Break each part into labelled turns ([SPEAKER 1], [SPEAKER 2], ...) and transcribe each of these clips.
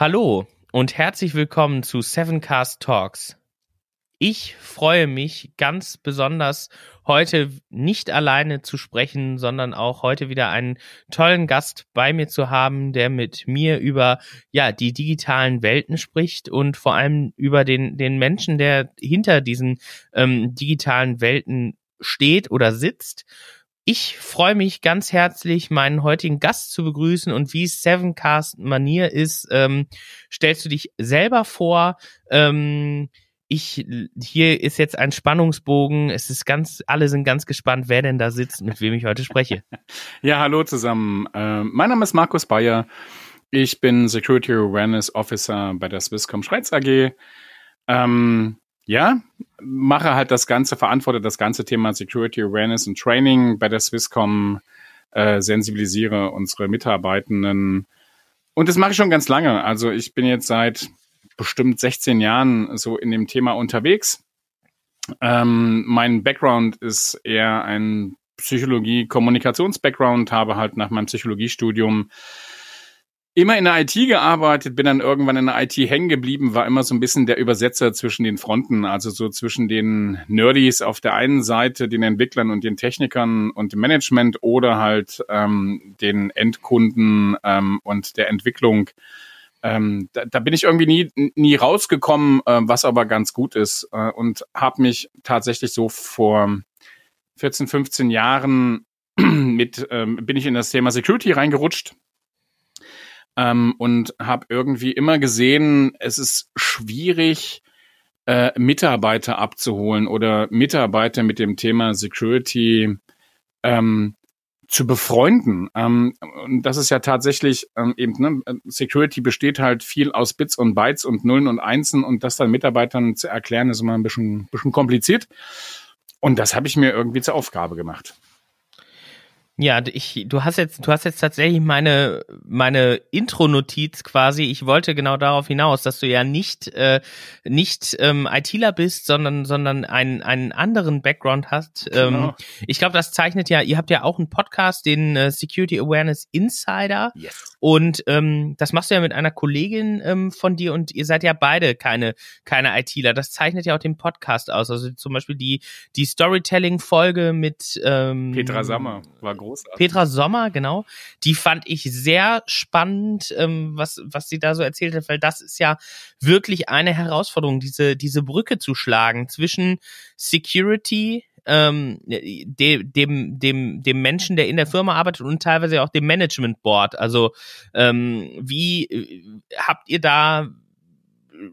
[SPEAKER 1] Hallo und herzlich willkommen zu Sevencast Talks. Ich freue mich ganz besonders, heute nicht alleine zu sprechen, sondern auch heute wieder einen tollen Gast bei mir zu haben, der mit mir über ja die digitalen Welten spricht und vor allem über den den Menschen, der hinter diesen ähm, digitalen Welten steht oder sitzt. Ich freue mich ganz herzlich, meinen heutigen Gast zu begrüßen und wie es Sevencast Manier ist, ähm, stellst du dich selber vor. Ähm, ich, hier ist jetzt ein Spannungsbogen. Es ist ganz, alle sind ganz gespannt, wer denn da sitzt, mit wem ich heute spreche.
[SPEAKER 2] Ja, hallo zusammen. Äh, mein Name ist Markus Bayer. Ich bin Security Awareness Officer bei der Swisscom Schweiz AG. Ähm, ja, mache halt das Ganze, verantworte das ganze Thema Security Awareness und Training bei der Swisscom, äh, sensibilisiere unsere Mitarbeitenden. Und das mache ich schon ganz lange. Also ich bin jetzt seit bestimmt 16 Jahren so in dem Thema unterwegs. Ähm, mein Background ist eher ein Psychologie-Kommunikations-Background, habe halt nach meinem Psychologiestudium immer in der IT gearbeitet, bin dann irgendwann in der IT hängen geblieben, war immer so ein bisschen der Übersetzer zwischen den Fronten, also so zwischen den Nerdies auf der einen Seite, den Entwicklern und den Technikern und dem Management oder halt ähm, den Endkunden ähm, und der Entwicklung. Ähm, da, da bin ich irgendwie nie, nie rausgekommen, äh, was aber ganz gut ist äh, und habe mich tatsächlich so vor 14, 15 Jahren mit ähm, bin ich in das Thema Security reingerutscht ähm, und habe irgendwie immer gesehen, es ist schwierig, äh, Mitarbeiter abzuholen oder Mitarbeiter mit dem Thema Security ähm, zu befreunden. Ähm, und das ist ja tatsächlich ähm, eben, ne, Security besteht halt viel aus Bits und Bytes und Nullen und Einsen und das dann Mitarbeitern zu erklären, ist immer ein bisschen, bisschen kompliziert. Und das habe ich mir irgendwie zur Aufgabe gemacht.
[SPEAKER 1] Ja, ich, du hast jetzt, du hast jetzt tatsächlich meine, meine Intro-Notiz quasi. Ich wollte genau darauf hinaus, dass du ja nicht, äh, nicht ähm, ITler bist, sondern, sondern einen, einen anderen Background hast. Ähm, genau. Ähm, ich glaube, das zeichnet ja, ihr habt ja auch einen Podcast, den äh, Security Awareness Insider. Yes. Und ähm, das machst du ja mit einer Kollegin ähm, von dir und ihr seid ja beide keine, keine ITler. Das zeichnet ja auch den Podcast aus. Also zum Beispiel die, die Storytelling-Folge mit ähm,
[SPEAKER 2] Petra Sammer war groß
[SPEAKER 1] großartig. Petra Sommer, genau. Die fand ich sehr spannend, ähm, was, was sie da so erzählt hat, weil das ist ja wirklich eine Herausforderung, diese, diese Brücke zu schlagen zwischen Security, ähm, de, dem, dem, dem Menschen, der in der Firma arbeitet und teilweise auch dem Management Board. Also ähm, wie äh, habt ihr da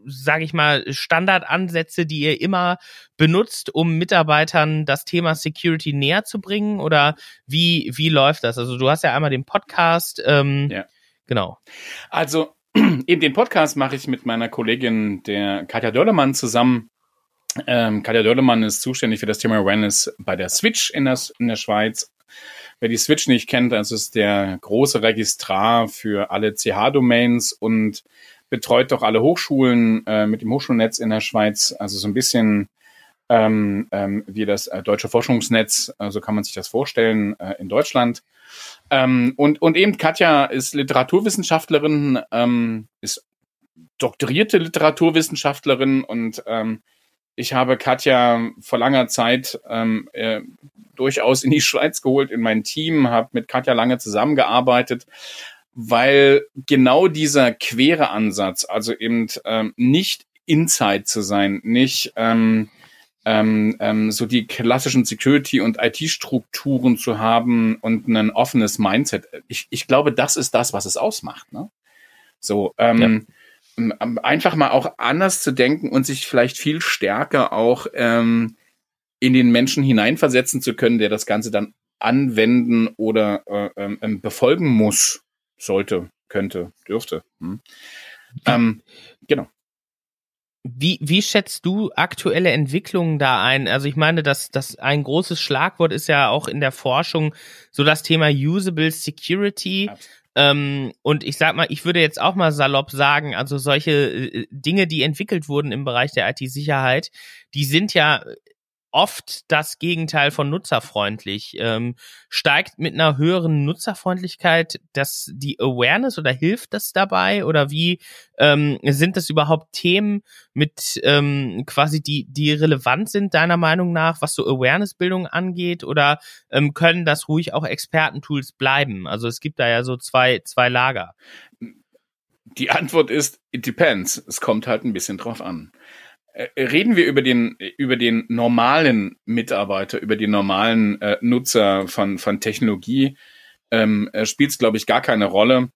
[SPEAKER 1] sage ich mal, Standardansätze, die ihr immer benutzt, um Mitarbeitern das Thema Security näher zu bringen? Oder wie, wie läuft das? Also du hast ja einmal den Podcast. Ähm, ja. Genau.
[SPEAKER 2] Also eben den Podcast mache ich mit meiner Kollegin, der Katja Dörlemann, zusammen. Ähm, Katja Dörlemann ist zuständig für das Thema Awareness bei der Switch in der, in der Schweiz. Wer die Switch nicht kennt, das ist der große Registrar für alle CH-Domains und betreut doch alle Hochschulen äh, mit dem Hochschulnetz in der Schweiz, also so ein bisschen ähm, ähm, wie das äh, deutsche Forschungsnetz, äh, so kann man sich das vorstellen, äh, in Deutschland. Ähm, und, und eben Katja ist Literaturwissenschaftlerin, ähm, ist doktorierte Literaturwissenschaftlerin und ähm, ich habe Katja vor langer Zeit ähm, äh, durchaus in die Schweiz geholt, in mein Team, habe mit Katja lange zusammengearbeitet, weil genau dieser quere Ansatz, also eben ähm, nicht Inside zu sein, nicht ähm, ähm, ähm, so die klassischen Security- und IT-Strukturen zu haben und ein offenes Mindset. Ich, ich glaube, das ist das, was es ausmacht. Ne? So, ähm, ja. Ähm, einfach mal auch anders zu denken und sich vielleicht viel stärker auch ähm, in den Menschen hineinversetzen zu können, der das Ganze dann anwenden oder äh, ähm, befolgen muss sollte, könnte, dürfte. Hm. Ähm, genau.
[SPEAKER 1] Wie, wie schätzt du aktuelle Entwicklungen da ein? Also ich meine, dass das ein großes Schlagwort ist ja auch in der Forschung so das Thema Usable Security. Ähm, und ich sag mal, ich würde jetzt auch mal salopp sagen, also solche äh, Dinge, die entwickelt wurden im Bereich der IT-Sicherheit, die sind ja oft das Gegenteil von nutzerfreundlich. Ähm, steigt mit einer höheren Nutzerfreundlichkeit das die Awareness oder hilft das dabei? Oder wie ähm, sind das überhaupt Themen mit ähm, quasi die, die relevant sind, deiner Meinung nach, was so Awareness-Bildung angeht? Oder ähm, können das ruhig auch Expertentools bleiben? Also es gibt da ja so zwei, zwei Lager.
[SPEAKER 2] Die Antwort ist, it depends. Es kommt halt ein bisschen drauf an. Äh, reden wir über den, über den normalen Mitarbeiter, über die normalen äh, Nutzer von, von Technologie, ähm, äh, spielt es, glaube ich, gar keine Rolle,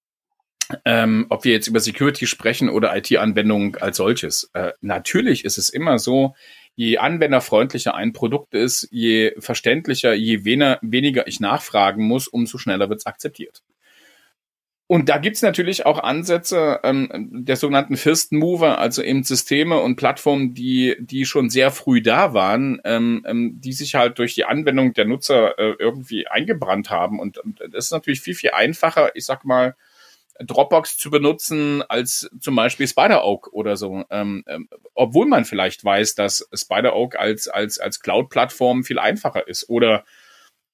[SPEAKER 2] ähm, ob wir jetzt über Security sprechen oder IT-Anwendungen als solches. Äh, natürlich ist es immer so, je anwenderfreundlicher ein Produkt ist, je verständlicher, je weniger, weniger ich nachfragen muss, umso schneller wird es akzeptiert. Und da gibt's natürlich auch Ansätze ähm, der sogenannten First Mover, also eben Systeme und Plattformen, die, die schon sehr früh da waren, ähm, ähm, die sich halt durch die Anwendung der Nutzer äh, irgendwie eingebrannt haben. Und, und das ist natürlich viel, viel einfacher, ich sag mal, Dropbox zu benutzen als zum Beispiel Spider-Oak oder so. Ähm, ähm, obwohl man vielleicht weiß, dass Spider-Oak als, als, als Cloud-Plattform viel einfacher ist. Oder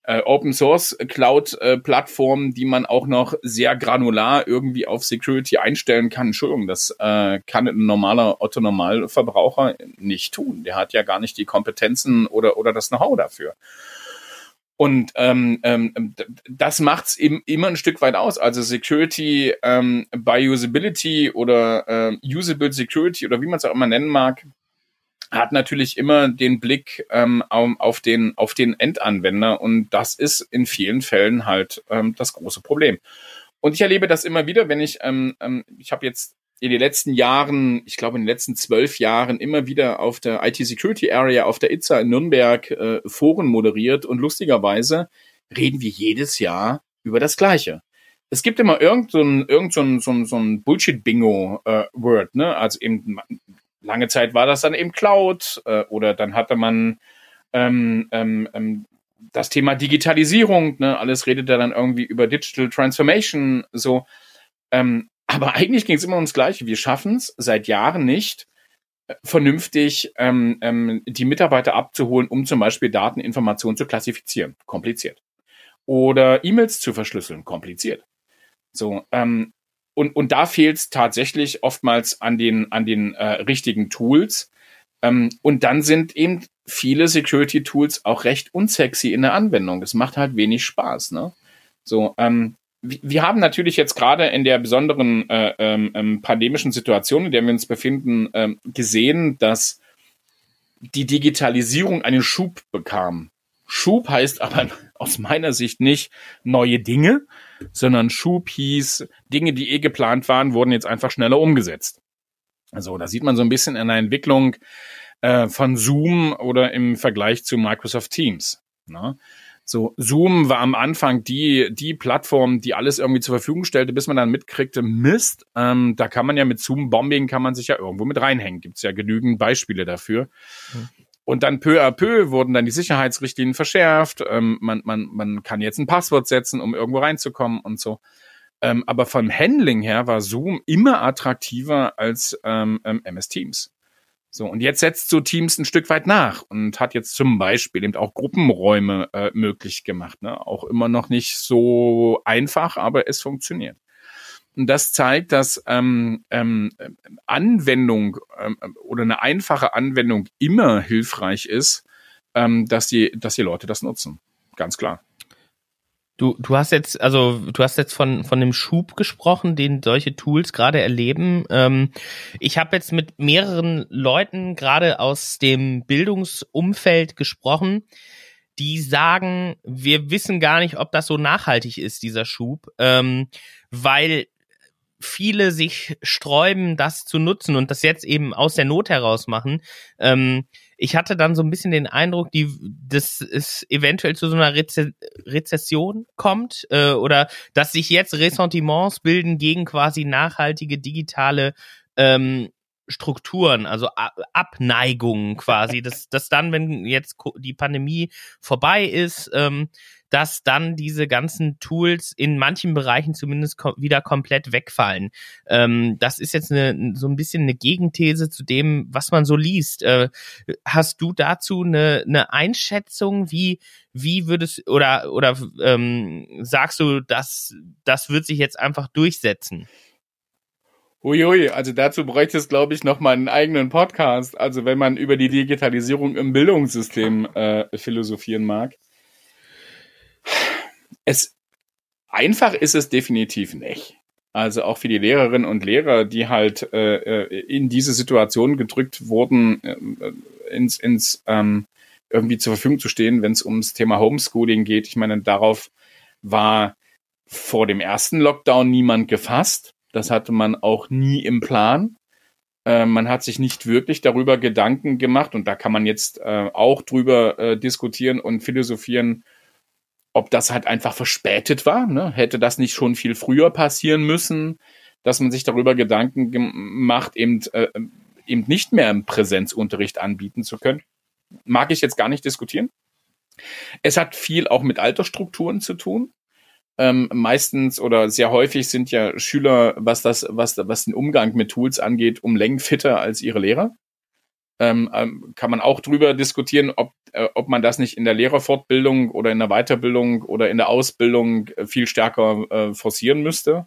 [SPEAKER 2] äh, Open Source Cloud äh, Plattformen, die man auch noch sehr granular irgendwie auf Security einstellen kann. Entschuldigung, das äh, kann ein normaler Otto Normalverbraucher nicht tun. Der hat ja gar nicht die Kompetenzen oder oder das Know-how dafür. Und ähm, ähm, das macht's eben immer ein Stück weit aus. Also Security ähm, by Usability oder äh, Usable Security oder wie man es auch immer nennen mag, hat natürlich immer den Blick ähm, auf, den, auf den Endanwender und das ist in vielen Fällen halt ähm, das große Problem. Und ich erlebe das immer wieder, wenn ich, ähm, ähm, ich habe jetzt in den letzten Jahren, ich glaube in den letzten zwölf Jahren immer wieder auf der IT Security Area auf der ITSA in Nürnberg äh, Foren moderiert und lustigerweise reden wir jedes Jahr über das Gleiche. Es gibt immer irgend so irgend so ein, so ein, so ein Bullshit-Bingo-Word, äh, ne? Also eben lange Zeit war das dann eben Cloud äh, oder dann hatte man ähm, ähm, ähm, das Thema Digitalisierung, ne? alles redet dann irgendwie über Digital Transformation, so. Ähm, aber eigentlich ging es immer ums Gleiche. Wir schaffen es seit Jahren nicht, äh, vernünftig ähm, ähm, die Mitarbeiter abzuholen, um zum Beispiel Dateninformationen zu klassifizieren. Kompliziert. Oder E-Mails zu verschlüsseln. Kompliziert. So, ähm, und, und da fehlt es tatsächlich oftmals an den, an den äh, richtigen Tools. Ähm, und dann sind eben viele Security-Tools auch recht unsexy in der Anwendung. Das macht halt wenig Spaß. Ne? So, ähm, wir haben natürlich jetzt gerade in der besonderen äh, ähm, ähm, pandemischen Situation, in der wir uns befinden, ähm, gesehen, dass die Digitalisierung einen Schub bekam. Schub heißt aber aus meiner Sicht nicht neue Dinge, sondern Schub hieß, Dinge, die eh geplant waren, wurden jetzt einfach schneller umgesetzt. Also da sieht man so ein bisschen in der Entwicklung äh, von Zoom oder im Vergleich zu Microsoft Teams. Ne? So, Zoom war am Anfang die, die Plattform, die alles irgendwie zur Verfügung stellte, bis man dann mitkriegte, Mist, ähm, da kann man ja mit Zoom-Bombing kann man sich ja irgendwo mit reinhängen. Gibt's ja genügend Beispiele dafür. Mhm. Und dann peu à peu wurden dann die Sicherheitsrichtlinien verschärft. Ähm, man, man, man kann jetzt ein Passwort setzen, um irgendwo reinzukommen und so. Ähm, aber vom Handling her war Zoom immer attraktiver als ähm, MS ähm, Teams. So, und jetzt setzt so Teams ein Stück weit nach und hat jetzt zum Beispiel eben auch Gruppenräume äh, möglich gemacht. Ne? Auch immer noch nicht so einfach, aber es funktioniert. Und das zeigt, dass ähm, ähm, Anwendung ähm, oder eine einfache Anwendung immer hilfreich ist, ähm, dass die, dass die Leute das nutzen. Ganz klar.
[SPEAKER 1] Du, du hast jetzt, also du hast jetzt von, von dem Schub gesprochen, den solche Tools gerade erleben. Ähm, ich habe jetzt mit mehreren Leuten gerade aus dem Bildungsumfeld gesprochen, die sagen, wir wissen gar nicht, ob das so nachhaltig ist, dieser Schub, ähm, weil viele sich sträuben, das zu nutzen und das jetzt eben aus der Not heraus machen. Ähm, ich hatte dann so ein bisschen den Eindruck, die, dass es eventuell zu so einer Reze Rezession kommt äh, oder dass sich jetzt Ressentiments bilden gegen quasi nachhaltige digitale ähm, Strukturen, also Abneigungen quasi, dass, dass dann, wenn jetzt die Pandemie vorbei ist, ähm, dass dann diese ganzen Tools in manchen Bereichen zumindest kom wieder komplett wegfallen. Ähm, das ist jetzt eine, so ein bisschen eine Gegenthese zu dem, was man so liest. Äh, hast du dazu eine, eine Einschätzung, wie, wie würdest oder oder ähm, sagst du, dass das wird sich jetzt einfach durchsetzen?
[SPEAKER 2] Uiui, also dazu bräuchte es, glaube ich, nochmal einen eigenen Podcast. Also wenn man über die Digitalisierung im Bildungssystem äh, philosophieren mag. Es einfach ist es definitiv nicht. Also auch für die Lehrerinnen und Lehrer, die halt äh, äh in diese Situation gedrückt wurden, äh, ins, ins ähm, irgendwie zur Verfügung zu stehen, wenn es ums Thema Homeschooling geht. Ich meine, darauf war vor dem ersten Lockdown niemand gefasst. Das hatte man auch nie im Plan. Äh, man hat sich nicht wirklich darüber Gedanken gemacht und da kann man jetzt äh, auch drüber äh, diskutieren und philosophieren, ob das halt einfach verspätet war. Ne? Hätte das nicht schon viel früher passieren müssen, dass man sich darüber Gedanken gemacht, eben, äh, eben nicht mehr im Präsenzunterricht anbieten zu können. Mag ich jetzt gar nicht diskutieren. Es hat viel auch mit Altersstrukturen zu tun. Ähm, meistens oder sehr häufig sind ja Schüler, was das, was, was den Umgang mit Tools angeht, um Längen fitter als ihre Lehrer. Ähm, ähm, kann man auch drüber diskutieren, ob, äh, ob man das nicht in der Lehrerfortbildung oder in der Weiterbildung oder in der Ausbildung äh, viel stärker äh, forcieren müsste.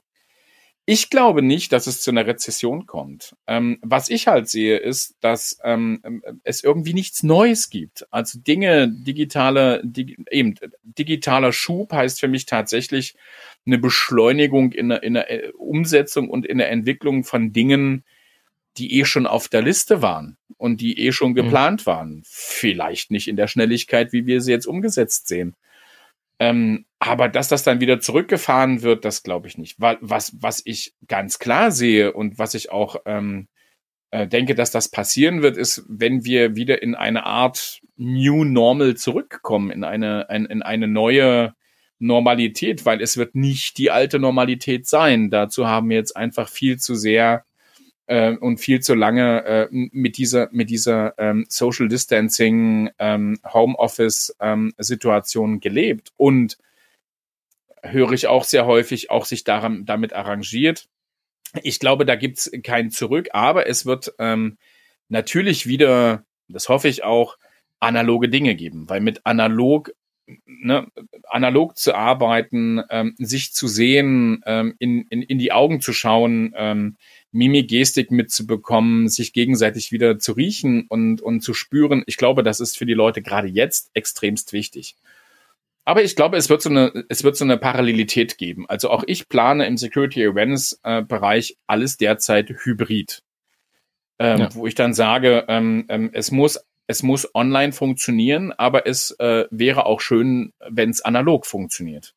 [SPEAKER 2] Ich glaube nicht, dass es zu einer Rezession kommt. Ähm, was ich halt sehe, ist, dass ähm, es irgendwie nichts Neues gibt. Also Dinge, digitale, dig, eben digitaler Schub heißt für mich tatsächlich eine Beschleunigung in der, in der äh, Umsetzung und in der Entwicklung von Dingen, die eh schon auf der Liste waren und die eh schon mhm. geplant mhm. waren. Vielleicht nicht in der Schnelligkeit, wie wir sie jetzt umgesetzt sehen. Ähm, aber dass das dann wieder zurückgefahren wird, das glaube ich nicht. Was, was ich ganz klar sehe und was ich auch ähm, äh, denke, dass das passieren wird, ist, wenn wir wieder in eine Art New Normal zurückkommen, in eine, ein, in eine neue Normalität, weil es wird nicht die alte Normalität sein. Dazu haben wir jetzt einfach viel zu sehr äh, und viel zu lange äh, mit dieser mit dieser ähm, Social Distancing ähm, Homeoffice ähm, Situation gelebt und höre ich auch sehr häufig auch sich daran damit arrangiert. Ich glaube, da gibt's kein Zurück, aber es wird ähm, natürlich wieder, das hoffe ich auch, analoge Dinge geben, weil mit analog ne, analog zu arbeiten, ähm, sich zu sehen, ähm, in, in, in die Augen zu schauen, ähm, Mimik, Gestik mitzubekommen, sich gegenseitig wieder zu riechen und, und zu spüren. Ich glaube, das ist für die Leute gerade jetzt extremst wichtig. Aber ich glaube, es wird so eine, es wird so eine Parallelität geben. Also auch ich plane im Security Awareness äh, Bereich alles derzeit hybrid. Ähm, ja. Wo ich dann sage, ähm, ähm, es muss es muss online funktionieren, aber es äh, wäre auch schön, wenn es analog funktioniert.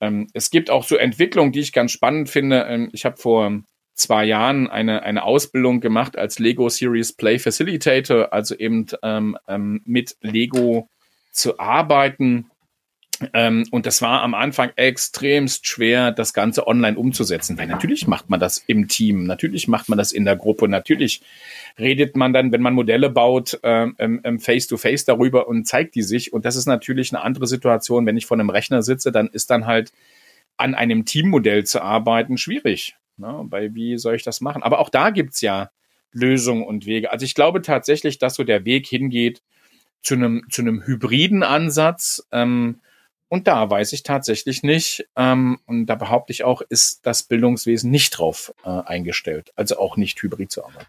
[SPEAKER 2] Ähm, es gibt auch so Entwicklungen, die ich ganz spannend finde. Ähm, ich habe vor zwei Jahren eine, eine Ausbildung gemacht als Lego Series Play Facilitator, also eben ähm, ähm, mit Lego zu arbeiten. Ähm, und das war am Anfang extremst schwer, das Ganze online umzusetzen, weil natürlich macht man das im Team, natürlich macht man das in der Gruppe, natürlich redet man dann, wenn man Modelle baut, ähm, face to face darüber und zeigt die sich. Und das ist natürlich eine andere Situation, wenn ich vor einem Rechner sitze, dann ist dann halt an einem Teammodell zu arbeiten schwierig. Ne? Bei wie soll ich das machen? Aber auch da gibt's ja Lösungen und Wege. Also ich glaube tatsächlich, dass so der Weg hingeht zu einem, zu einem hybriden Ansatz. Ähm, und da weiß ich tatsächlich nicht, ähm, und da behaupte ich auch, ist das Bildungswesen nicht drauf äh, eingestellt, also auch nicht hybrid zu arbeiten.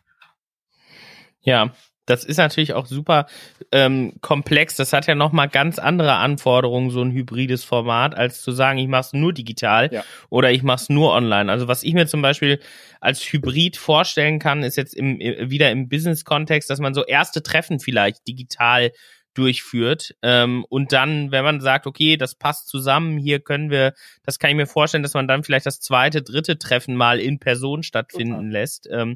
[SPEAKER 1] Ja, das ist natürlich auch super ähm, komplex. Das hat ja nochmal ganz andere Anforderungen, so ein hybrides Format, als zu sagen, ich mache es nur digital ja. oder ich mache es nur online. Also was ich mir zum Beispiel als Hybrid vorstellen kann, ist jetzt im, wieder im Business-Kontext, dass man so erste Treffen vielleicht digital durchführt ähm, und dann, wenn man sagt, okay, das passt zusammen, hier können wir, das kann ich mir vorstellen, dass man dann vielleicht das zweite, dritte Treffen mal in Person stattfinden Total. lässt. Ähm,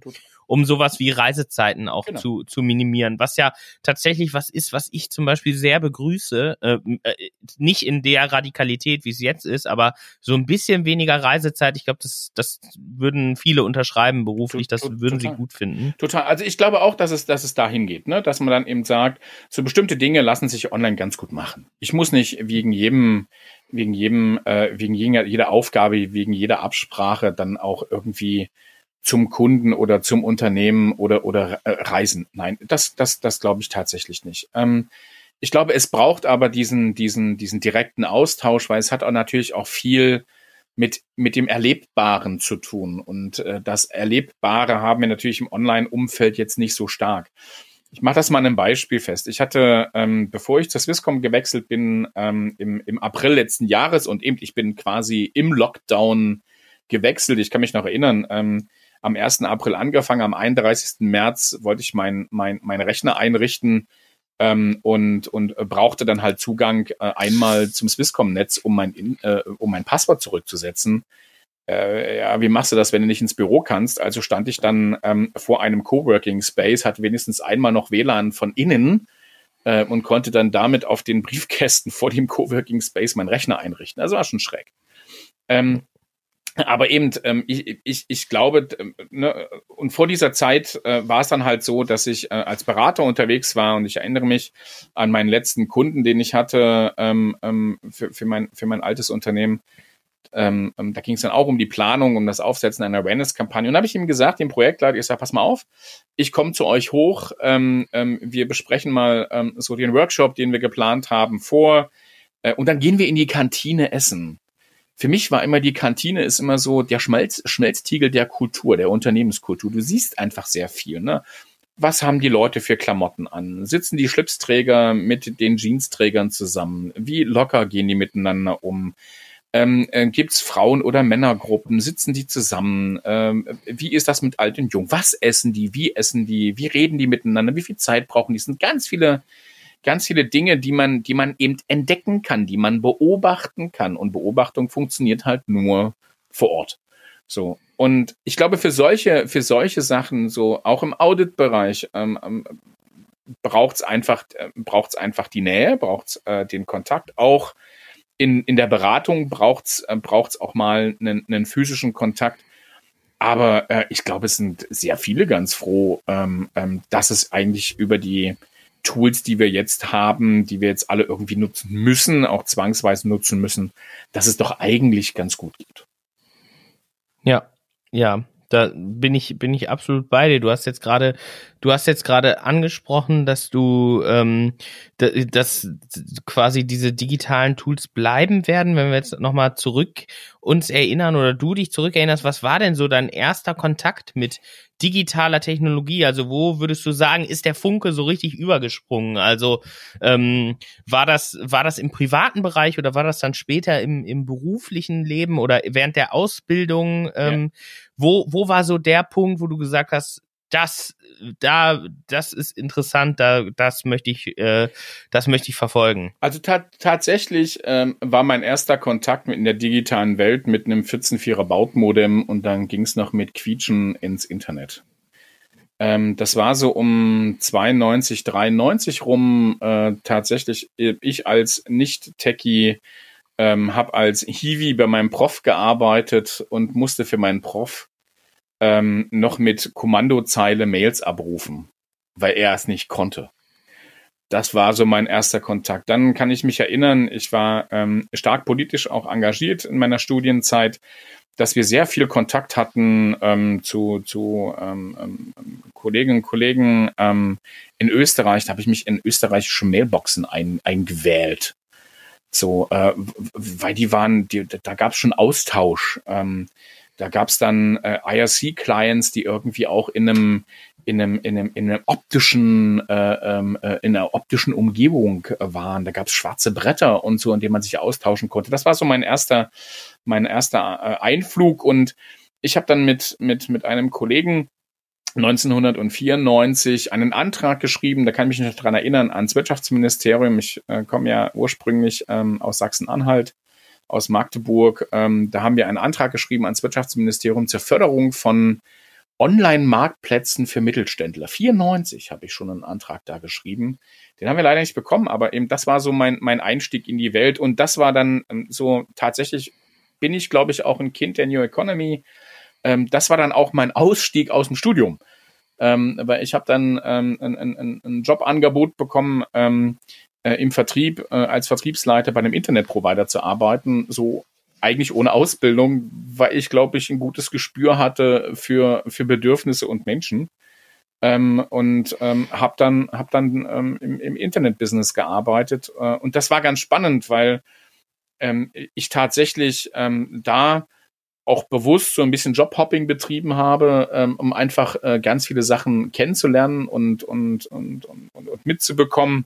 [SPEAKER 1] um sowas wie Reisezeiten auch genau. zu, zu minimieren. Was ja tatsächlich was ist, was ich zum Beispiel sehr begrüße. Äh, äh, nicht in der Radikalität, wie es jetzt ist, aber so ein bisschen weniger Reisezeit. Ich glaube, das, das würden viele unterschreiben beruflich. Das würden total. sie gut finden.
[SPEAKER 2] Total. Also ich glaube auch, dass es, dass es dahin geht, ne? dass man dann eben sagt, so bestimmte Dinge lassen sich online ganz gut machen. Ich muss nicht wegen jedem wegen jedem, äh, wegen jeder, jeder Aufgabe, wegen jeder Absprache dann auch irgendwie zum Kunden oder zum Unternehmen oder oder äh, reisen. Nein, das das das glaube ich tatsächlich nicht. Ähm, ich glaube, es braucht aber diesen diesen diesen direkten Austausch, weil es hat auch natürlich auch viel mit mit dem Erlebbaren zu tun und äh, das Erlebbare haben wir natürlich im Online-Umfeld jetzt nicht so stark. Ich mache das mal an einem Beispiel fest. Ich hatte, ähm, bevor ich zur Swisscom gewechselt bin, ähm, im, im April letzten Jahres und eben ich bin quasi im Lockdown gewechselt. Ich kann mich noch erinnern, ähm, am 1. April angefangen, am 31. März wollte ich mein, mein, mein Rechner einrichten ähm, und, und brauchte dann halt Zugang äh, einmal zum Swisscom-Netz, um mein, äh, um mein Passwort zurückzusetzen äh, ja, wie machst du das, wenn du nicht ins Büro kannst? Also stand ich dann ähm, vor einem Coworking Space, hatte wenigstens einmal noch WLAN von innen äh, und konnte dann damit auf den Briefkästen vor dem Coworking Space meinen Rechner einrichten. Also war schon schräg. Ähm, aber eben, ähm, ich, ich, ich glaube, ähm, ne, und vor dieser Zeit äh, war es dann halt so, dass ich äh, als Berater unterwegs war und ich erinnere mich an meinen letzten Kunden, den ich hatte ähm, ähm, für, für, mein, für mein altes Unternehmen. Ähm, ähm, da ging es dann auch um die Planung, um das Aufsetzen einer Awareness-Kampagne. Und da habe ich ihm gesagt, dem Projektleiter, ich sage, pass mal auf, ich komme zu euch hoch, ähm, ähm, wir besprechen mal ähm, so den Workshop, den wir geplant haben, vor äh, und dann gehen wir in die Kantine essen. Für mich war immer die Kantine ist immer so der Schmelz, Schmelztiegel der Kultur, der Unternehmenskultur. Du siehst einfach sehr viel, ne? was haben die Leute für Klamotten an? Sitzen die Schlipsträger mit den Jeansträgern zusammen? Wie locker gehen die miteinander um? Ähm, äh, Gibt es Frauen- oder Männergruppen? Sitzen die zusammen? Ähm, wie ist das mit alt und jung? Was essen die? Wie essen die? Wie reden die miteinander? Wie viel Zeit brauchen die? Es sind ganz viele, ganz viele Dinge, die man, die man eben entdecken kann, die man beobachten kann. Und Beobachtung funktioniert halt nur vor Ort. So. Und ich glaube, für solche, für solche Sachen, so auch im Audit-Bereich, ähm, ähm, braucht es einfach, äh, braucht's einfach die Nähe, braucht es äh, den Kontakt, auch in, in der Beratung braucht's äh, braucht's auch mal einen, einen physischen Kontakt. Aber äh, ich glaube, es sind sehr viele ganz froh, ähm, ähm, dass es eigentlich über die Tools, die wir jetzt haben, die wir jetzt alle irgendwie nutzen müssen, auch zwangsweise nutzen müssen, dass es doch eigentlich ganz gut geht.
[SPEAKER 1] Ja, ja, da bin ich bin ich absolut bei dir. Du hast jetzt gerade du hast jetzt gerade angesprochen, dass du ähm, dass quasi diese digitalen Tools bleiben werden. Wenn wir jetzt nochmal zurück uns erinnern oder du dich zurückerinnerst, was war denn so dein erster Kontakt mit digitaler Technologie? Also wo würdest du sagen, ist der Funke so richtig übergesprungen? Also ähm, war das war das im privaten Bereich oder war das dann später im, im beruflichen Leben oder während der Ausbildung? Ähm, ja. Wo wo war so der Punkt, wo du gesagt hast, das, da, das ist interessant, da, das möchte ich, äh, das möchte ich verfolgen.
[SPEAKER 2] Also ta tatsächlich ähm, war mein erster Kontakt mit in der digitalen Welt mit einem 14.4er Bautmodem und dann ging es noch mit Quietschen ins Internet. Ähm, das war so um 92, 93 rum. Äh, tatsächlich, äh, ich als Nicht-Techie ähm, habe als Hiwi bei meinem Prof gearbeitet und musste für meinen Prof ähm, noch mit Kommandozeile Mails abrufen, weil er es nicht konnte. Das war so mein erster Kontakt. Dann kann ich mich erinnern, ich war ähm, stark politisch auch engagiert in meiner Studienzeit, dass wir sehr viel Kontakt hatten ähm, zu, zu ähm, ähm, Kolleginnen und Kollegen ähm, in Österreich. Da habe ich mich in österreichische Mailboxen ein, eingewählt. So, äh, weil die waren, die, da gab es schon Austausch. Ähm, da gab es dann äh, IRC-Clients, die irgendwie auch in einem in einem, in einem, in einem optischen, äh, ähm, äh, in einer optischen Umgebung äh, waren. Da gab es schwarze Bretter und so, in denen man sich austauschen konnte. Das war so mein erster, mein erster äh, Einflug und ich habe dann mit, mit, mit einem Kollegen 1994 einen Antrag geschrieben, da kann ich mich noch dran erinnern, ans Wirtschaftsministerium. Ich äh, komme ja ursprünglich ähm, aus Sachsen-Anhalt aus Magdeburg. Ähm, da haben wir einen Antrag geschrieben ans Wirtschaftsministerium zur Förderung von Online-Marktplätzen für Mittelständler. 94 habe ich schon einen Antrag da geschrieben. Den haben wir leider nicht bekommen, aber eben das war so mein, mein Einstieg in die Welt. Und das war dann ähm, so tatsächlich, bin ich, glaube ich, auch ein Kind der New Economy. Ähm, das war dann auch mein Ausstieg aus dem Studium. Ähm, weil ich habe dann ähm, ein, ein, ein Jobangebot bekommen, ähm, äh, im Vertrieb äh, als Vertriebsleiter bei einem Internetprovider zu arbeiten, so eigentlich ohne Ausbildung, weil ich, glaube ich, ein gutes Gespür hatte für, für Bedürfnisse und Menschen. Ähm, und ähm, habe dann, hab dann ähm, im, im Internetbusiness gearbeitet. Äh, und das war ganz spannend, weil ähm, ich tatsächlich ähm, da auch bewusst so ein bisschen Jobhopping betrieben habe, ähm, um einfach äh, ganz viele Sachen kennenzulernen und, und, und, und, und mitzubekommen.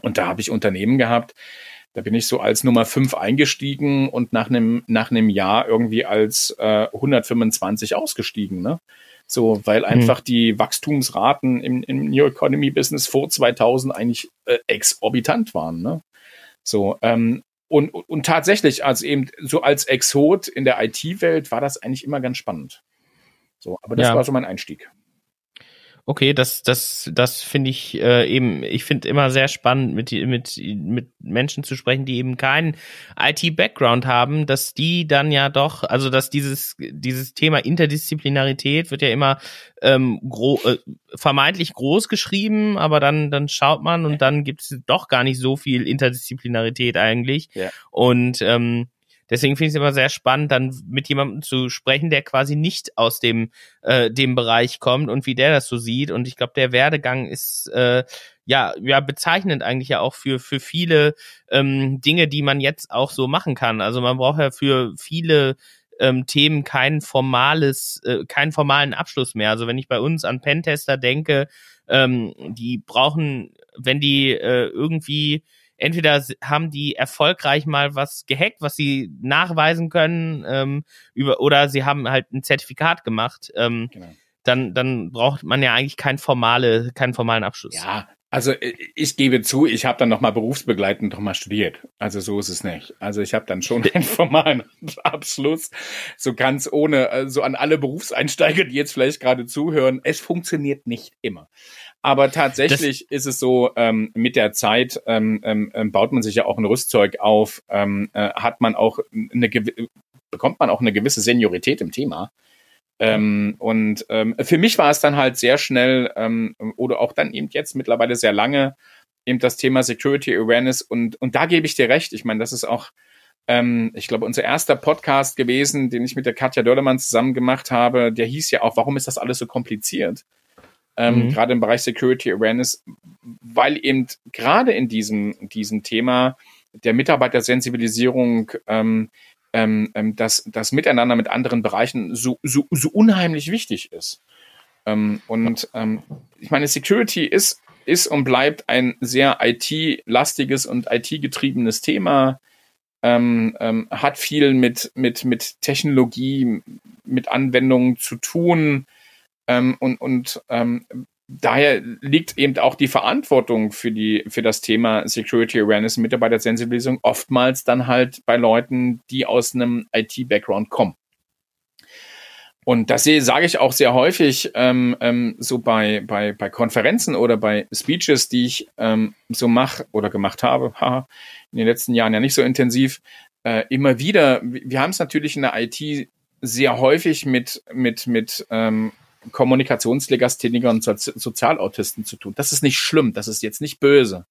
[SPEAKER 2] Und da habe ich Unternehmen gehabt, da bin ich so als Nummer 5 eingestiegen und nach einem nach einem Jahr irgendwie als äh, 125 ausgestiegen, ne? So, weil mhm. einfach mhm. die Wachstumsraten im, im New Economy Business vor 2000 eigentlich äh, exorbitant waren, ne? So, ähm, und, und tatsächlich, also eben so als Exot in der IT-Welt war das eigentlich immer ganz spannend. So, aber das ja. war so mein Einstieg.
[SPEAKER 1] Okay, das, das, das finde ich äh, eben, ich finde immer sehr spannend, mit, mit, mit Menschen zu sprechen, die eben keinen IT-Background haben, dass die dann ja doch, also dass dieses, dieses Thema Interdisziplinarität wird ja immer ähm, gro äh, vermeintlich groß geschrieben, aber dann, dann schaut man und dann gibt es doch gar nicht so viel Interdisziplinarität eigentlich. Ja. Und ähm, Deswegen finde ich es immer sehr spannend, dann mit jemandem zu sprechen, der quasi nicht aus dem, äh, dem Bereich kommt und wie der das so sieht. Und ich glaube, der Werdegang ist äh, ja, ja bezeichnend eigentlich ja auch für, für viele ähm, Dinge, die man jetzt auch so machen kann. Also man braucht ja für viele ähm, Themen kein formales, äh, keinen formalen Abschluss mehr. Also wenn ich bei uns an Pentester denke, ähm, die brauchen, wenn die äh, irgendwie entweder haben die erfolgreich mal was gehackt, was sie nachweisen können, ähm, über, oder sie haben halt ein Zertifikat gemacht. Ähm, genau. Dann, dann braucht man ja eigentlich keinen formale, keinen formalen Abschluss.
[SPEAKER 2] Ja, also äh, ich gebe zu, ich habe dann noch mal berufsbegleitend noch mal studiert. Also so ist es nicht. Also ich habe dann schon einen formalen Abschluss, so ganz ohne, äh, so an alle Berufseinsteiger, die jetzt vielleicht gerade zuhören. Es funktioniert nicht immer. Aber tatsächlich das ist es so, ähm, mit der Zeit ähm, ähm, ähm, baut man sich ja auch ein Rüstzeug auf, ähm, äh, hat man auch eine bekommt man auch eine gewisse Seniorität im Thema. Ähm, und ähm, für mich war es dann halt sehr schnell ähm, oder auch dann eben jetzt mittlerweile sehr lange eben das Thema Security Awareness und und da gebe ich dir recht. Ich meine, das ist auch ähm, ich glaube, unser erster Podcast gewesen, den ich mit der Katja Dörlemann zusammen gemacht habe, der hieß ja auch, warum ist das alles so kompliziert? ähm, mhm. gerade im Bereich Security Awareness, weil eben gerade in diesem, diesem Thema der Mitarbeitersensibilisierung ähm, ähm, ähm, das, das Miteinander mit anderen Bereichen so, so, so unheimlich wichtig ist. Ähm, und ähm, ich meine, Security ist, ist und bleibt ein sehr IT-lastiges und IT-getriebenes Thema. Ähm, ähm, hat viel mit, mit, mit Technologie, mit Anwendungen zu tun. Und und daher liegt eben auch die Verantwortung für die für das Thema Security Awareness Mitarbeitersensibilisierung oftmals dann halt bei Leuten, die aus einem IT-Background kommen. Und das sage ich auch sehr häufig ähm, ähm, so bei, bei, bei Konferenzen oder bei Speeches, die ich ähm, so mache oder gemacht habe, haha, in den letzten Jahren ja nicht so intensiv, äh, immer wieder. Wir haben es natürlich in der IT sehr häufig mit, mit, mit ähm, Kommunikationslegastheniker und Sozialautisten zu tun. Das ist nicht schlimm, das ist jetzt nicht böse.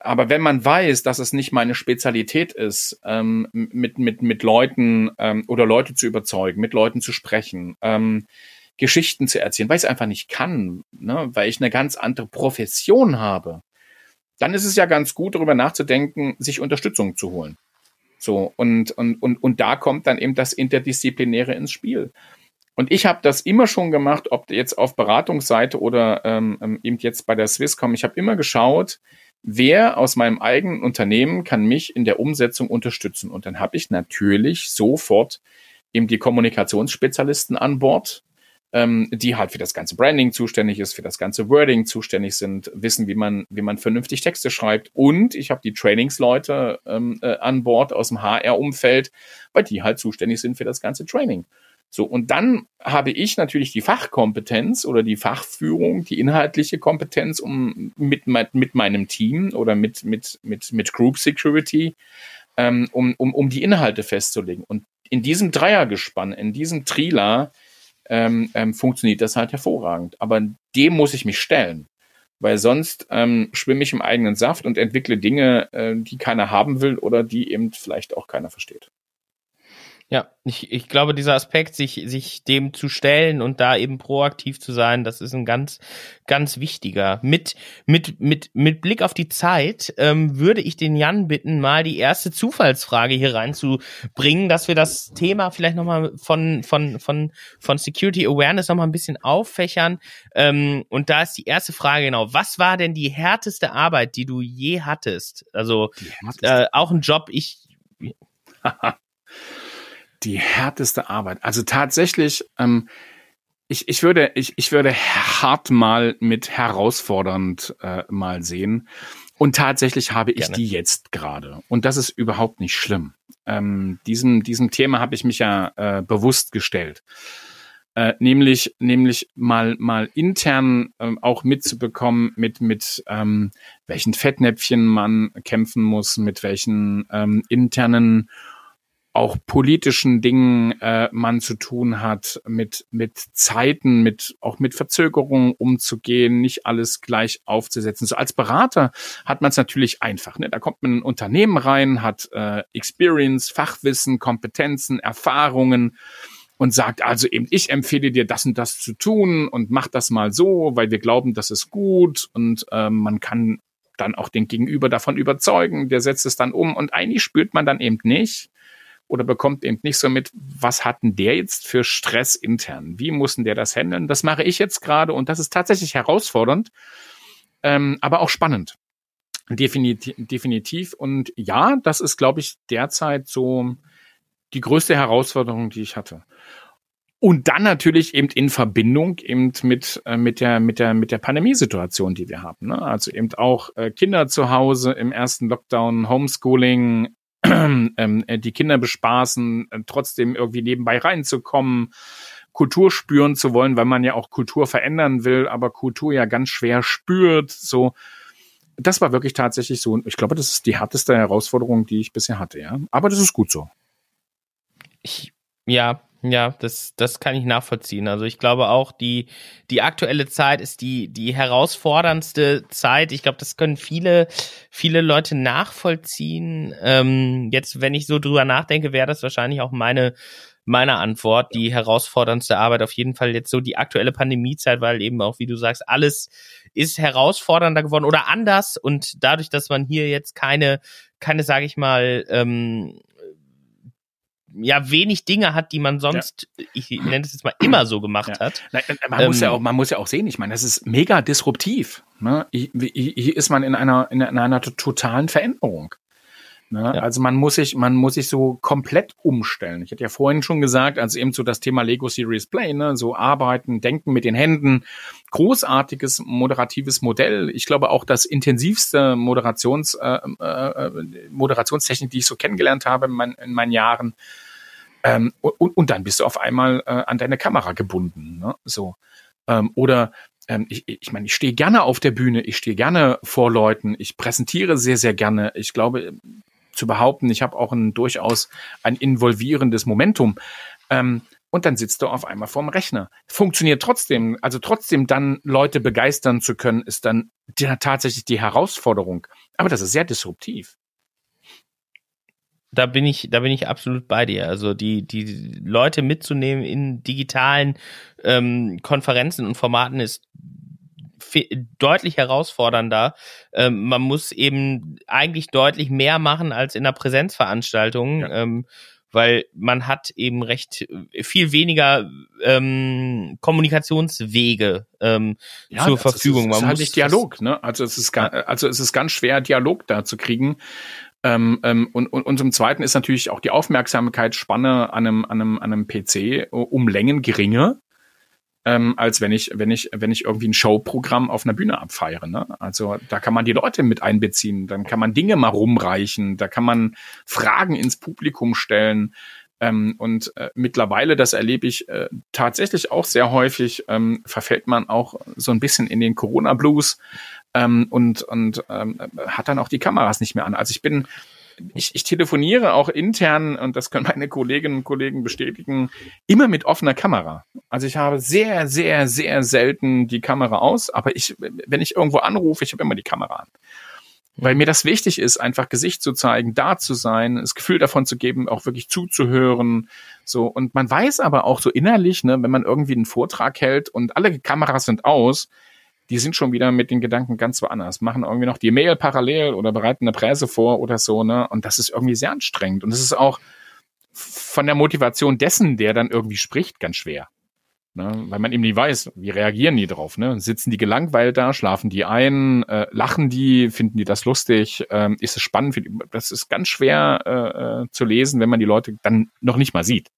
[SPEAKER 2] Aber wenn man weiß, dass es nicht meine Spezialität ist, ähm, mit, mit, mit Leuten ähm, oder Leute zu überzeugen, mit Leuten zu sprechen, ähm, Geschichten zu erzählen, weil ich es einfach nicht kann, ne, weil ich eine ganz andere Profession habe, dann ist es ja ganz gut, darüber nachzudenken, sich Unterstützung zu holen. So, und, und, und, und da kommt dann eben das Interdisziplinäre ins Spiel. Und ich habe das immer schon gemacht, ob jetzt auf Beratungsseite oder ähm, ähm, eben jetzt bei der Swisscom. Ich habe immer geschaut, wer aus meinem eigenen Unternehmen kann mich in der Umsetzung unterstützen. Und dann habe ich natürlich sofort eben die Kommunikationsspezialisten an Bord, ähm, die halt für das ganze Branding zuständig ist, für das ganze Wording zuständig sind, wissen, wie man, wie man vernünftig Texte schreibt. Und ich habe die Trainingsleute ähm, äh, an Bord aus dem HR-Umfeld, weil die halt zuständig sind für das ganze Training. So, und dann habe ich natürlich die Fachkompetenz oder die Fachführung, die inhaltliche Kompetenz, um mit, mit meinem Team oder mit, mit, mit, mit Group Security, ähm, um, um, um die Inhalte festzulegen. Und in diesem Dreiergespann, in diesem Trila, ähm, ähm, funktioniert das halt hervorragend. Aber dem muss ich mich stellen. Weil sonst ähm, schwimme ich im eigenen Saft und entwickle Dinge, äh, die keiner haben will oder die eben vielleicht auch keiner versteht.
[SPEAKER 1] Ja, ich, ich glaube, dieser Aspekt, sich, sich dem zu stellen und da eben proaktiv zu sein, das ist ein ganz, ganz wichtiger. Mit, mit, mit, mit Blick auf die Zeit ähm, würde ich den Jan bitten, mal die erste Zufallsfrage hier reinzubringen, dass wir das Thema vielleicht nochmal von, von, von, von Security Awareness nochmal ein bisschen auffächern. Ähm, und da ist die erste Frage genau, was war denn die härteste Arbeit, die du je hattest? Also äh, auch ein Job, ich
[SPEAKER 2] die härteste Arbeit. Also tatsächlich, ähm, ich, ich, würde, ich, ich würde hart mal mit herausfordernd äh, mal sehen. Und tatsächlich habe ich Gerne. die jetzt gerade. Und das ist überhaupt nicht schlimm. Ähm, diesem, diesem Thema habe ich mich ja äh, bewusst gestellt. Äh, nämlich, nämlich mal, mal intern äh, auch mitzubekommen, mit, mit ähm, welchen Fettnäpfchen man kämpfen muss, mit welchen ähm, internen auch politischen Dingen äh, man zu tun hat, mit, mit Zeiten, mit, auch mit Verzögerungen umzugehen, nicht alles gleich aufzusetzen. So als Berater hat man es natürlich einfach. Ne? Da kommt man in ein Unternehmen rein, hat äh, Experience, Fachwissen, Kompetenzen, Erfahrungen und sagt also eben, ich empfehle dir das und das zu tun und mach das mal so, weil wir glauben, das ist gut und äh, man kann dann auch den Gegenüber davon überzeugen, der setzt es dann um und eigentlich spürt man dann eben nicht, oder bekommt eben nicht so mit, was hatten der jetzt für Stress intern? Wie mussten der das handeln? Das mache ich jetzt gerade und das ist tatsächlich herausfordernd, ähm, aber auch spannend. Definitiv, definitiv. Und ja, das ist, glaube ich, derzeit so die größte Herausforderung, die ich hatte. Und dann natürlich eben in Verbindung eben mit, äh, mit der, mit der, mit der Pandemiesituation, die wir haben. Ne? Also eben auch äh, Kinder zu Hause im ersten Lockdown, Homeschooling, äh, die Kinder bespaßen, äh, trotzdem irgendwie nebenbei reinzukommen, Kultur spüren zu wollen, weil man ja auch Kultur verändern will, aber Kultur ja ganz schwer spürt. So, das war wirklich tatsächlich so. Ich glaube, das ist die härteste Herausforderung, die ich bisher hatte, ja. Aber das ist gut so.
[SPEAKER 1] Ich, ja, ja, das, das kann ich nachvollziehen. Also ich glaube auch, die, die aktuelle Zeit ist die, die herausforderndste Zeit. Ich glaube, das können viele, viele Leute nachvollziehen. Ähm, jetzt, wenn ich so drüber nachdenke, wäre das wahrscheinlich auch meine, meine Antwort. Die herausforderndste Arbeit auf jeden Fall jetzt so die aktuelle Pandemiezeit, weil eben auch, wie du sagst, alles ist herausfordernder geworden oder anders und dadurch, dass man hier jetzt keine, keine, sage ich mal, ähm, ja wenig Dinge hat, die man sonst, ja. ich nenne es jetzt mal, immer so gemacht ja. hat.
[SPEAKER 2] Man ähm, muss ja ähm, auch, man muss ja auch sehen, ich meine, das ist mega disruptiv. Ne? Hier, hier ist man in einer, in einer totalen Veränderung. Ne? Ja. Also man muss sich, man muss sich so komplett umstellen. Ich hatte ja vorhin schon gesagt, also eben so das Thema Lego Series Play, ne? so arbeiten, denken mit den Händen, großartiges moderatives Modell. Ich glaube auch das intensivste Moderations, äh, äh, Moderationstechnik, die ich so kennengelernt habe in, mein, in meinen Jahren. Ähm, und, und dann bist du auf einmal äh, an deine Kamera gebunden. Ne? So. Ähm, oder ähm, ich, ich meine, ich stehe gerne auf der Bühne, ich stehe gerne vor Leuten, ich präsentiere sehr, sehr gerne. Ich glaube, zu behaupten, ich habe auch ein durchaus ein involvierendes Momentum. Ähm, und dann sitzt du auf einmal vorm Rechner. Funktioniert trotzdem, also trotzdem dann Leute begeistern zu können, ist dann die, tatsächlich die Herausforderung. Aber das ist sehr disruptiv.
[SPEAKER 1] Da bin ich, da bin ich absolut bei dir. Also die, die Leute mitzunehmen in digitalen ähm, Konferenzen und Formaten ist deutlich herausfordernder. Ähm, man muss eben eigentlich deutlich mehr machen als in einer Präsenzveranstaltung. Ja. Ähm, weil man hat eben recht äh, viel weniger ähm, Kommunikationswege ähm, ja, zur Verfügung.
[SPEAKER 2] Ist, man ist halt nicht Dialog, ne? Also es ist also es ist ganz schwer Dialog da zu kriegen. Ähm, ähm, und, und, und zum Zweiten ist natürlich auch die Aufmerksamkeitsspanne an einem, an einem, an einem PC um Längen geringer ähm, als wenn ich, wenn ich, wenn ich irgendwie ein Showprogramm auf einer Bühne abfeiere. Ne? Also da kann man die Leute mit einbeziehen, dann kann man Dinge mal rumreichen, da kann man Fragen ins Publikum stellen. Ähm, und äh, mittlerweile, das erlebe ich äh, tatsächlich auch sehr häufig, ähm, verfällt man auch so ein bisschen in den Corona-Blues ähm, und, und ähm, hat dann auch die Kameras nicht mehr an. Also ich bin ich, ich telefoniere auch intern, und das können meine Kolleginnen und Kollegen bestätigen, immer mit offener Kamera. Also ich habe sehr, sehr, sehr selten die Kamera aus, aber ich, wenn ich irgendwo anrufe, ich habe immer die Kamera an. Weil mir das wichtig ist, einfach Gesicht zu zeigen, da zu sein, das Gefühl davon zu geben, auch wirklich zuzuhören. So, und man weiß aber auch so innerlich, ne, wenn man irgendwie einen Vortrag hält und alle Kameras sind aus, die sind schon wieder mit den Gedanken ganz woanders, machen irgendwie noch die Mail parallel oder bereiten eine Presse vor oder so, ne? Und das ist irgendwie sehr anstrengend. Und es ist auch von der Motivation dessen, der dann irgendwie spricht, ganz schwer. Ne? Weil man eben nie weiß, wie reagieren die drauf. Ne? Sitzen die gelangweilt da, schlafen die ein, äh, lachen die, finden die das lustig, ähm, ist es spannend? Das ist ganz schwer äh, äh zu lesen, wenn man die Leute dann noch nicht mal sieht.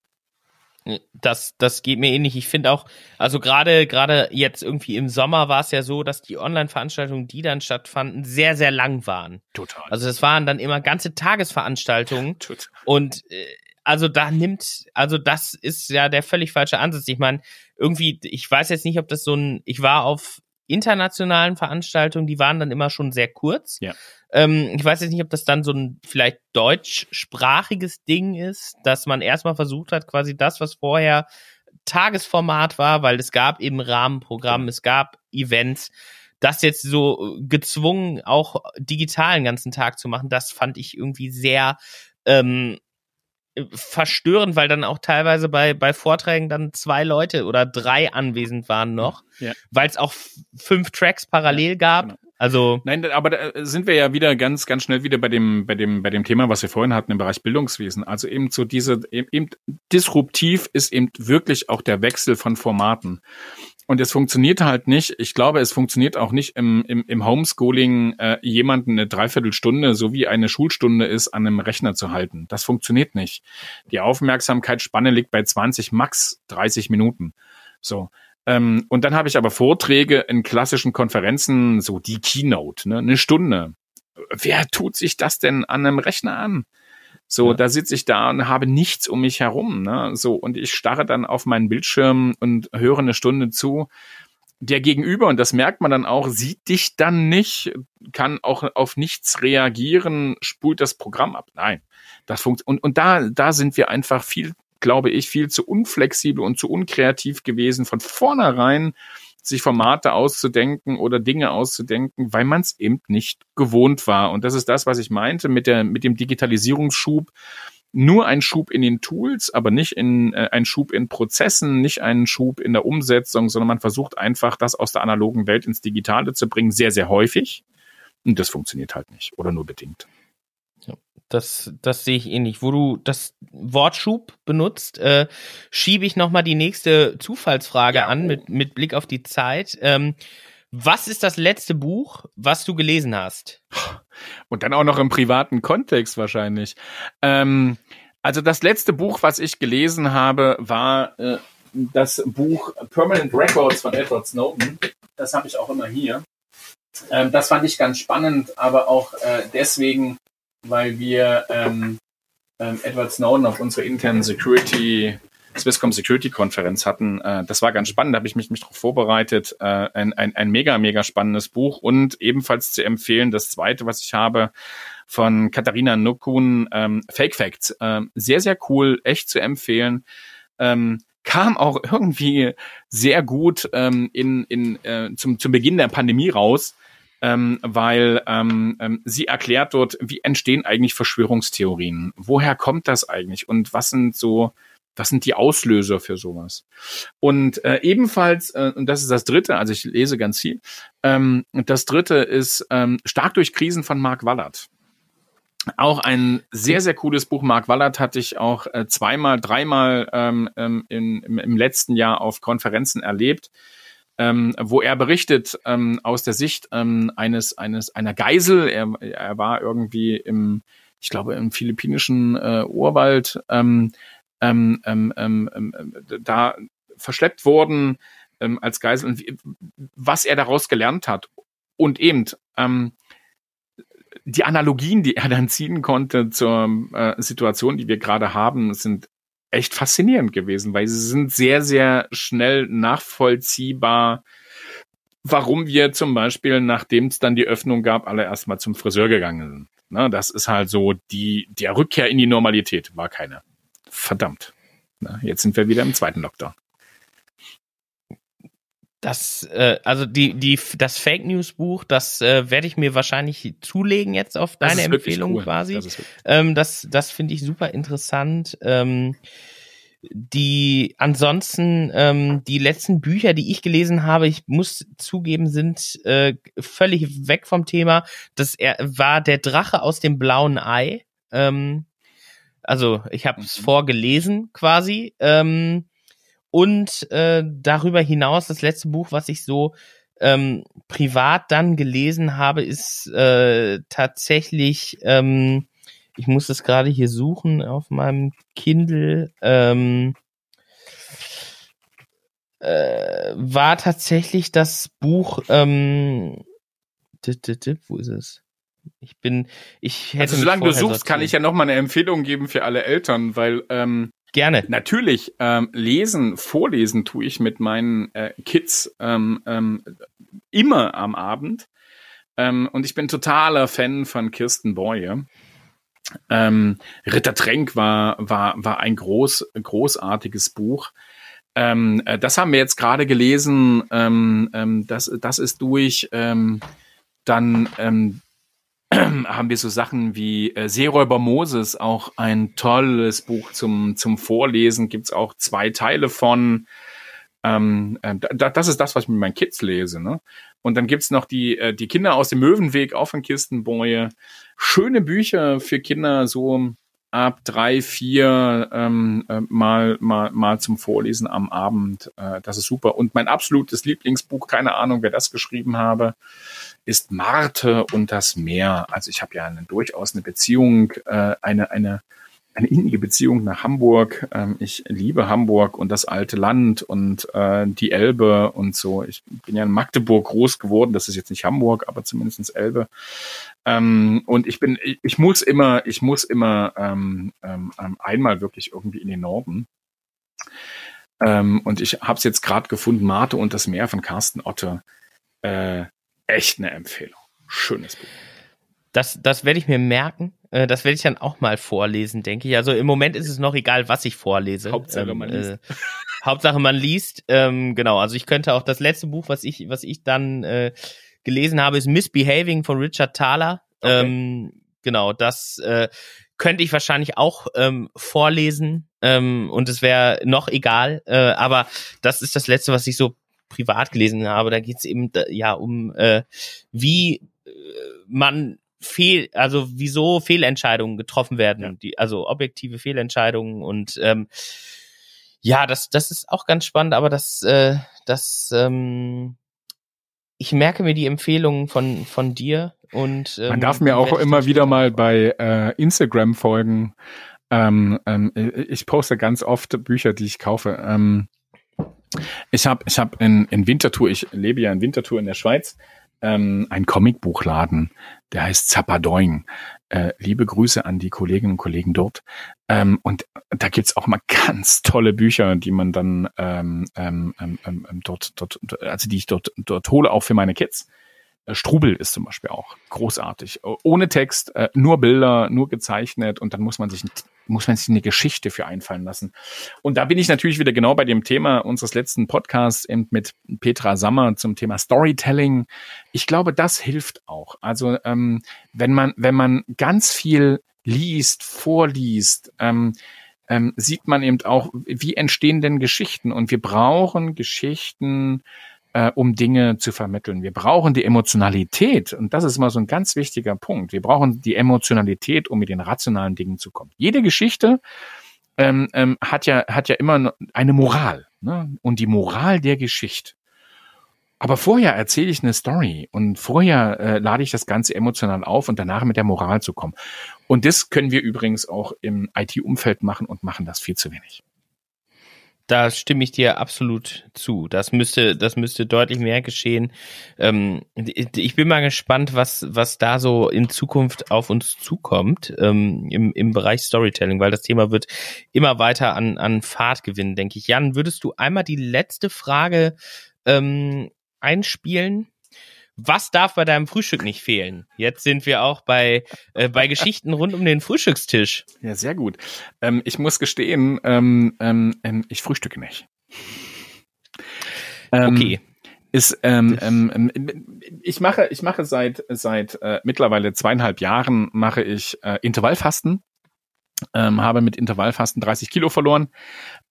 [SPEAKER 1] Das, das geht mir ähnlich. Ich finde auch, also gerade, gerade jetzt irgendwie im Sommer war es ja so, dass die Online-Veranstaltungen, die dann stattfanden, sehr, sehr lang waren.
[SPEAKER 2] Total.
[SPEAKER 1] Also das waren dann immer ganze Tagesveranstaltungen. Total. Und äh, also da nimmt, also das ist ja der völlig falsche Ansatz. Ich meine, irgendwie, ich weiß jetzt nicht, ob das so ein, ich war auf internationalen Veranstaltungen, die waren dann immer schon sehr kurz.
[SPEAKER 2] Ja.
[SPEAKER 1] Ähm, ich weiß jetzt nicht, ob das dann so ein vielleicht deutschsprachiges Ding ist, dass man erstmal versucht hat, quasi das, was vorher Tagesformat war, weil es gab eben Rahmenprogramm, es gab Events, das jetzt so gezwungen auch digital den ganzen Tag zu machen, das fand ich irgendwie sehr ähm, verstörend, weil dann auch teilweise bei, bei Vorträgen dann zwei Leute oder drei anwesend waren noch, ja. weil es auch fünf Tracks parallel ja, gab. Genau. Also
[SPEAKER 2] nein, aber da sind wir ja wieder ganz ganz schnell wieder bei dem bei dem bei dem Thema, was wir vorhin hatten im Bereich Bildungswesen. Also eben so diese eben disruptiv ist eben wirklich auch der Wechsel von Formaten. Und es funktioniert halt nicht. Ich glaube, es funktioniert auch nicht im, im, im Homeschooling, äh, jemanden eine Dreiviertelstunde, so wie eine Schulstunde ist, an einem Rechner zu halten. Das funktioniert nicht. Die Aufmerksamkeitsspanne liegt bei 20, max 30 Minuten. So. Ähm, und dann habe ich aber Vorträge in klassischen Konferenzen, so die Keynote, ne, eine Stunde. Wer tut sich das denn an einem Rechner an? So, ja. da sitze ich da und habe nichts um mich herum. Ne? So, und ich starre dann auf meinen Bildschirm und höre eine Stunde zu. Der Gegenüber, und das merkt man dann auch, sieht dich dann nicht, kann auch auf nichts reagieren, spult das Programm ab. Nein, das funktioniert. Und, und da, da sind wir einfach viel, glaube ich, viel zu unflexibel und zu unkreativ gewesen, von vornherein sich Formate auszudenken oder Dinge auszudenken, weil man es eben nicht gewohnt war. Und das ist das, was ich meinte mit, der, mit dem Digitalisierungsschub. Nur ein Schub in den Tools, aber nicht in äh, ein Schub in Prozessen, nicht ein Schub in der Umsetzung, sondern man versucht einfach, das aus der analogen Welt ins Digitale zu bringen, sehr, sehr häufig. Und das funktioniert halt nicht oder nur bedingt.
[SPEAKER 1] Das, das sehe ich ähnlich. Wo du das Wort Schub benutzt, äh, schiebe ich nochmal die nächste Zufallsfrage ja. an mit, mit Blick auf die Zeit. Ähm, was ist das letzte Buch, was du gelesen hast?
[SPEAKER 2] Und dann auch noch im privaten Kontext wahrscheinlich. Ähm, also das letzte Buch, was ich gelesen habe, war äh, das Buch Permanent Records von Edward Snowden. Das habe ich auch immer hier. Ähm, das fand ich ganz spannend, aber auch äh, deswegen, weil wir ähm, ähm, Edward Snowden auf unserer internen Security, Swisscom Security Konferenz hatten. Äh, das war ganz spannend, da habe ich mich, mich darauf vorbereitet. Äh, ein, ein, ein mega, mega spannendes Buch und ebenfalls zu empfehlen, das zweite, was ich habe, von Katharina Nukun, ähm, Fake Facts. Äh, sehr, sehr cool, echt zu empfehlen. Ähm, kam auch irgendwie sehr gut ähm, in, in, äh, zum, zum Beginn der Pandemie raus ähm, weil ähm, ähm, sie erklärt dort, wie entstehen eigentlich Verschwörungstheorien? Woher kommt das eigentlich? Und was sind so, was sind die Auslöser für sowas? Und äh, ebenfalls, äh, und das ist das dritte, also ich lese ganz viel, ähm, das dritte ist ähm, Stark durch Krisen von Mark Wallert. Auch ein sehr, sehr cooles Buch. Mark Wallert hatte ich auch äh, zweimal, dreimal ähm, ähm in, im, im letzten Jahr auf Konferenzen erlebt ähm, wo er berichtet ähm, aus der Sicht ähm, eines eines einer Geisel. Er, er war irgendwie im, ich glaube, im philippinischen äh, Urwald ähm, ähm, ähm, ähm, ähm, da verschleppt worden ähm, als Geisel und wie, was er daraus gelernt hat und eben ähm, die Analogien, die er dann ziehen konnte zur äh, Situation, die wir gerade haben, sind echt faszinierend gewesen, weil sie sind sehr, sehr schnell nachvollziehbar, warum wir zum Beispiel, nachdem es dann die Öffnung gab, alle erstmal zum Friseur gegangen sind. Na, das ist halt so, die, der Rückkehr in die Normalität war keine. Verdammt. Na, jetzt sind wir wieder im zweiten Lockdown.
[SPEAKER 1] Das, äh, also die, die, das Fake News Buch, das äh, werde ich mir wahrscheinlich zulegen jetzt auf deine Empfehlung cool. quasi. Das, ähm, das, das finde ich super interessant. Ähm, die ansonsten ähm, die letzten Bücher, die ich gelesen habe, ich muss zugeben, sind äh, völlig weg vom Thema. Das er, war der Drache aus dem blauen Ei. Ähm, also ich habe es mhm. vorgelesen quasi. Ähm, und äh, darüber hinaus, das letzte Buch, was ich so ähm, privat dann gelesen habe, ist äh, tatsächlich, ähm, ich muss es gerade hier suchen auf meinem Kindle, ähm, äh, war tatsächlich das Buch, ähm, wo ist es? Ich bin, ich hätte. Also,
[SPEAKER 2] solange du suchst, kann ich ja noch mal eine Empfehlung geben für alle Eltern, weil ähm,
[SPEAKER 1] Gerne.
[SPEAKER 2] Natürlich, ähm, lesen, vorlesen tue ich mit meinen äh, Kids ähm, ähm, immer am Abend. Ähm, und ich bin totaler Fan von Kirsten Boye. Ähm, Ritter Tränk war, war, war ein groß, großartiges Buch. Ähm, äh, das haben wir jetzt gerade gelesen. Das, das ist durch dann haben wir so Sachen wie äh, Seeräuber Moses, auch ein tolles Buch zum, zum Vorlesen, gibt's auch zwei Teile von. Ähm, äh, da, das ist das, was ich mit meinen Kids lese. Ne? Und dann gibt's noch die, äh, die Kinder aus dem Möwenweg, auch von Kirstenbäue. Schöne Bücher für Kinder, so ab drei, vier ähm, äh, mal, mal, mal zum Vorlesen am Abend. Äh, das ist super. Und mein absolutes Lieblingsbuch, keine Ahnung, wer das geschrieben habe, ist Marte und das Meer. Also ich habe ja eine, durchaus eine Beziehung, äh, eine, eine, eine innige Beziehung nach Hamburg. Ähm, ich liebe Hamburg und das alte Land und äh, die Elbe und so. Ich bin ja in Magdeburg groß geworden. Das ist jetzt nicht Hamburg, aber zumindestens Elbe. Ähm, und ich bin, ich, ich, muss immer, ich muss immer ähm, ähm, einmal wirklich irgendwie in den Norden. Ähm, und ich habe es jetzt gerade gefunden, Marte und das Meer von Carsten Otte. Äh, echt eine Empfehlung. Schönes Buch.
[SPEAKER 1] Das, das werde ich mir merken. Äh, das werde ich dann auch mal vorlesen, denke ich. Also im Moment ist es noch egal, was ich vorlese.
[SPEAKER 2] Hauptsache ähm, man liest. Äh,
[SPEAKER 1] Hauptsache man liest. Ähm, genau. Also ich könnte auch das letzte Buch, was ich, was ich dann äh, gelesen habe, ist Misbehaving von Richard Thaler. Okay. Ähm, genau. Das äh, könnte ich wahrscheinlich auch ähm, vorlesen ähm, und es wäre noch egal. Äh, aber das ist das letzte, was ich so privat gelesen habe, da geht es eben ja um äh, wie äh, man fehl, also wieso Fehlentscheidungen getroffen werden, ja. die, also objektive Fehlentscheidungen und ähm, ja, das, das ist auch ganz spannend, aber das, äh, das, ähm, ich merke mir die Empfehlungen von, von dir und
[SPEAKER 2] ähm, man darf mir auch immer wieder mal bei äh, Instagram folgen. Ähm, ähm, ich poste ganz oft Bücher, die ich kaufe. Ähm, ich habe ich hab in, in Winterthur, ich lebe ja in Winterthur in der Schweiz, ähm, ein Comicbuchladen, der heißt Zappadoing. Äh, liebe Grüße an die Kolleginnen und Kollegen dort. Ähm, und da gibt's auch mal ganz tolle Bücher, die man dann ähm, ähm, ähm, ähm dort, dort, also die ich dort, dort hole, auch für meine Kids. Äh, Strubel ist zum Beispiel auch großartig. Ohne Text, äh, nur Bilder, nur gezeichnet und dann muss man sich muss man sich eine Geschichte für einfallen lassen. Und da bin ich natürlich wieder genau bei dem Thema unseres letzten Podcasts eben mit Petra Sammer zum Thema Storytelling. Ich glaube, das hilft auch. Also ähm, wenn man wenn man ganz viel liest, vorliest, ähm, ähm, sieht man eben auch, wie entstehen denn Geschichten. Und wir brauchen Geschichten, äh, um Dinge zu vermitteln. Wir brauchen die Emotionalität und das ist immer so ein ganz wichtiger Punkt. Wir brauchen die Emotionalität, um mit den rationalen Dingen zu kommen. Jede Geschichte ähm, ähm, hat ja hat ja immer eine Moral ne? und die Moral der Geschichte. Aber vorher erzähle ich eine Story und vorher äh, lade ich das Ganze emotional auf und danach mit der Moral zu kommen. Und das können wir übrigens auch im IT-Umfeld machen und machen das viel zu wenig.
[SPEAKER 1] Da stimme ich dir absolut zu. Das müsste, das müsste deutlich mehr geschehen. Ähm, ich bin mal gespannt, was, was da so in Zukunft auf uns zukommt ähm, im, im Bereich Storytelling, weil das Thema wird immer weiter an, an Fahrt gewinnen, denke ich. Jan, würdest du einmal die letzte Frage ähm, einspielen? Was darf bei deinem Frühstück nicht fehlen? Jetzt sind wir auch bei, äh, bei Geschichten rund um den Frühstückstisch.
[SPEAKER 2] Ja, sehr gut. Ähm, ich muss gestehen, ähm, ähm, ähm ich frühstücke nicht. Ähm, okay. Ist, ähm, ich mache, ich mache seit seit äh, mittlerweile zweieinhalb Jahren mache ich äh, Intervallfasten ähm, habe mit Intervallfasten 30 Kilo verloren.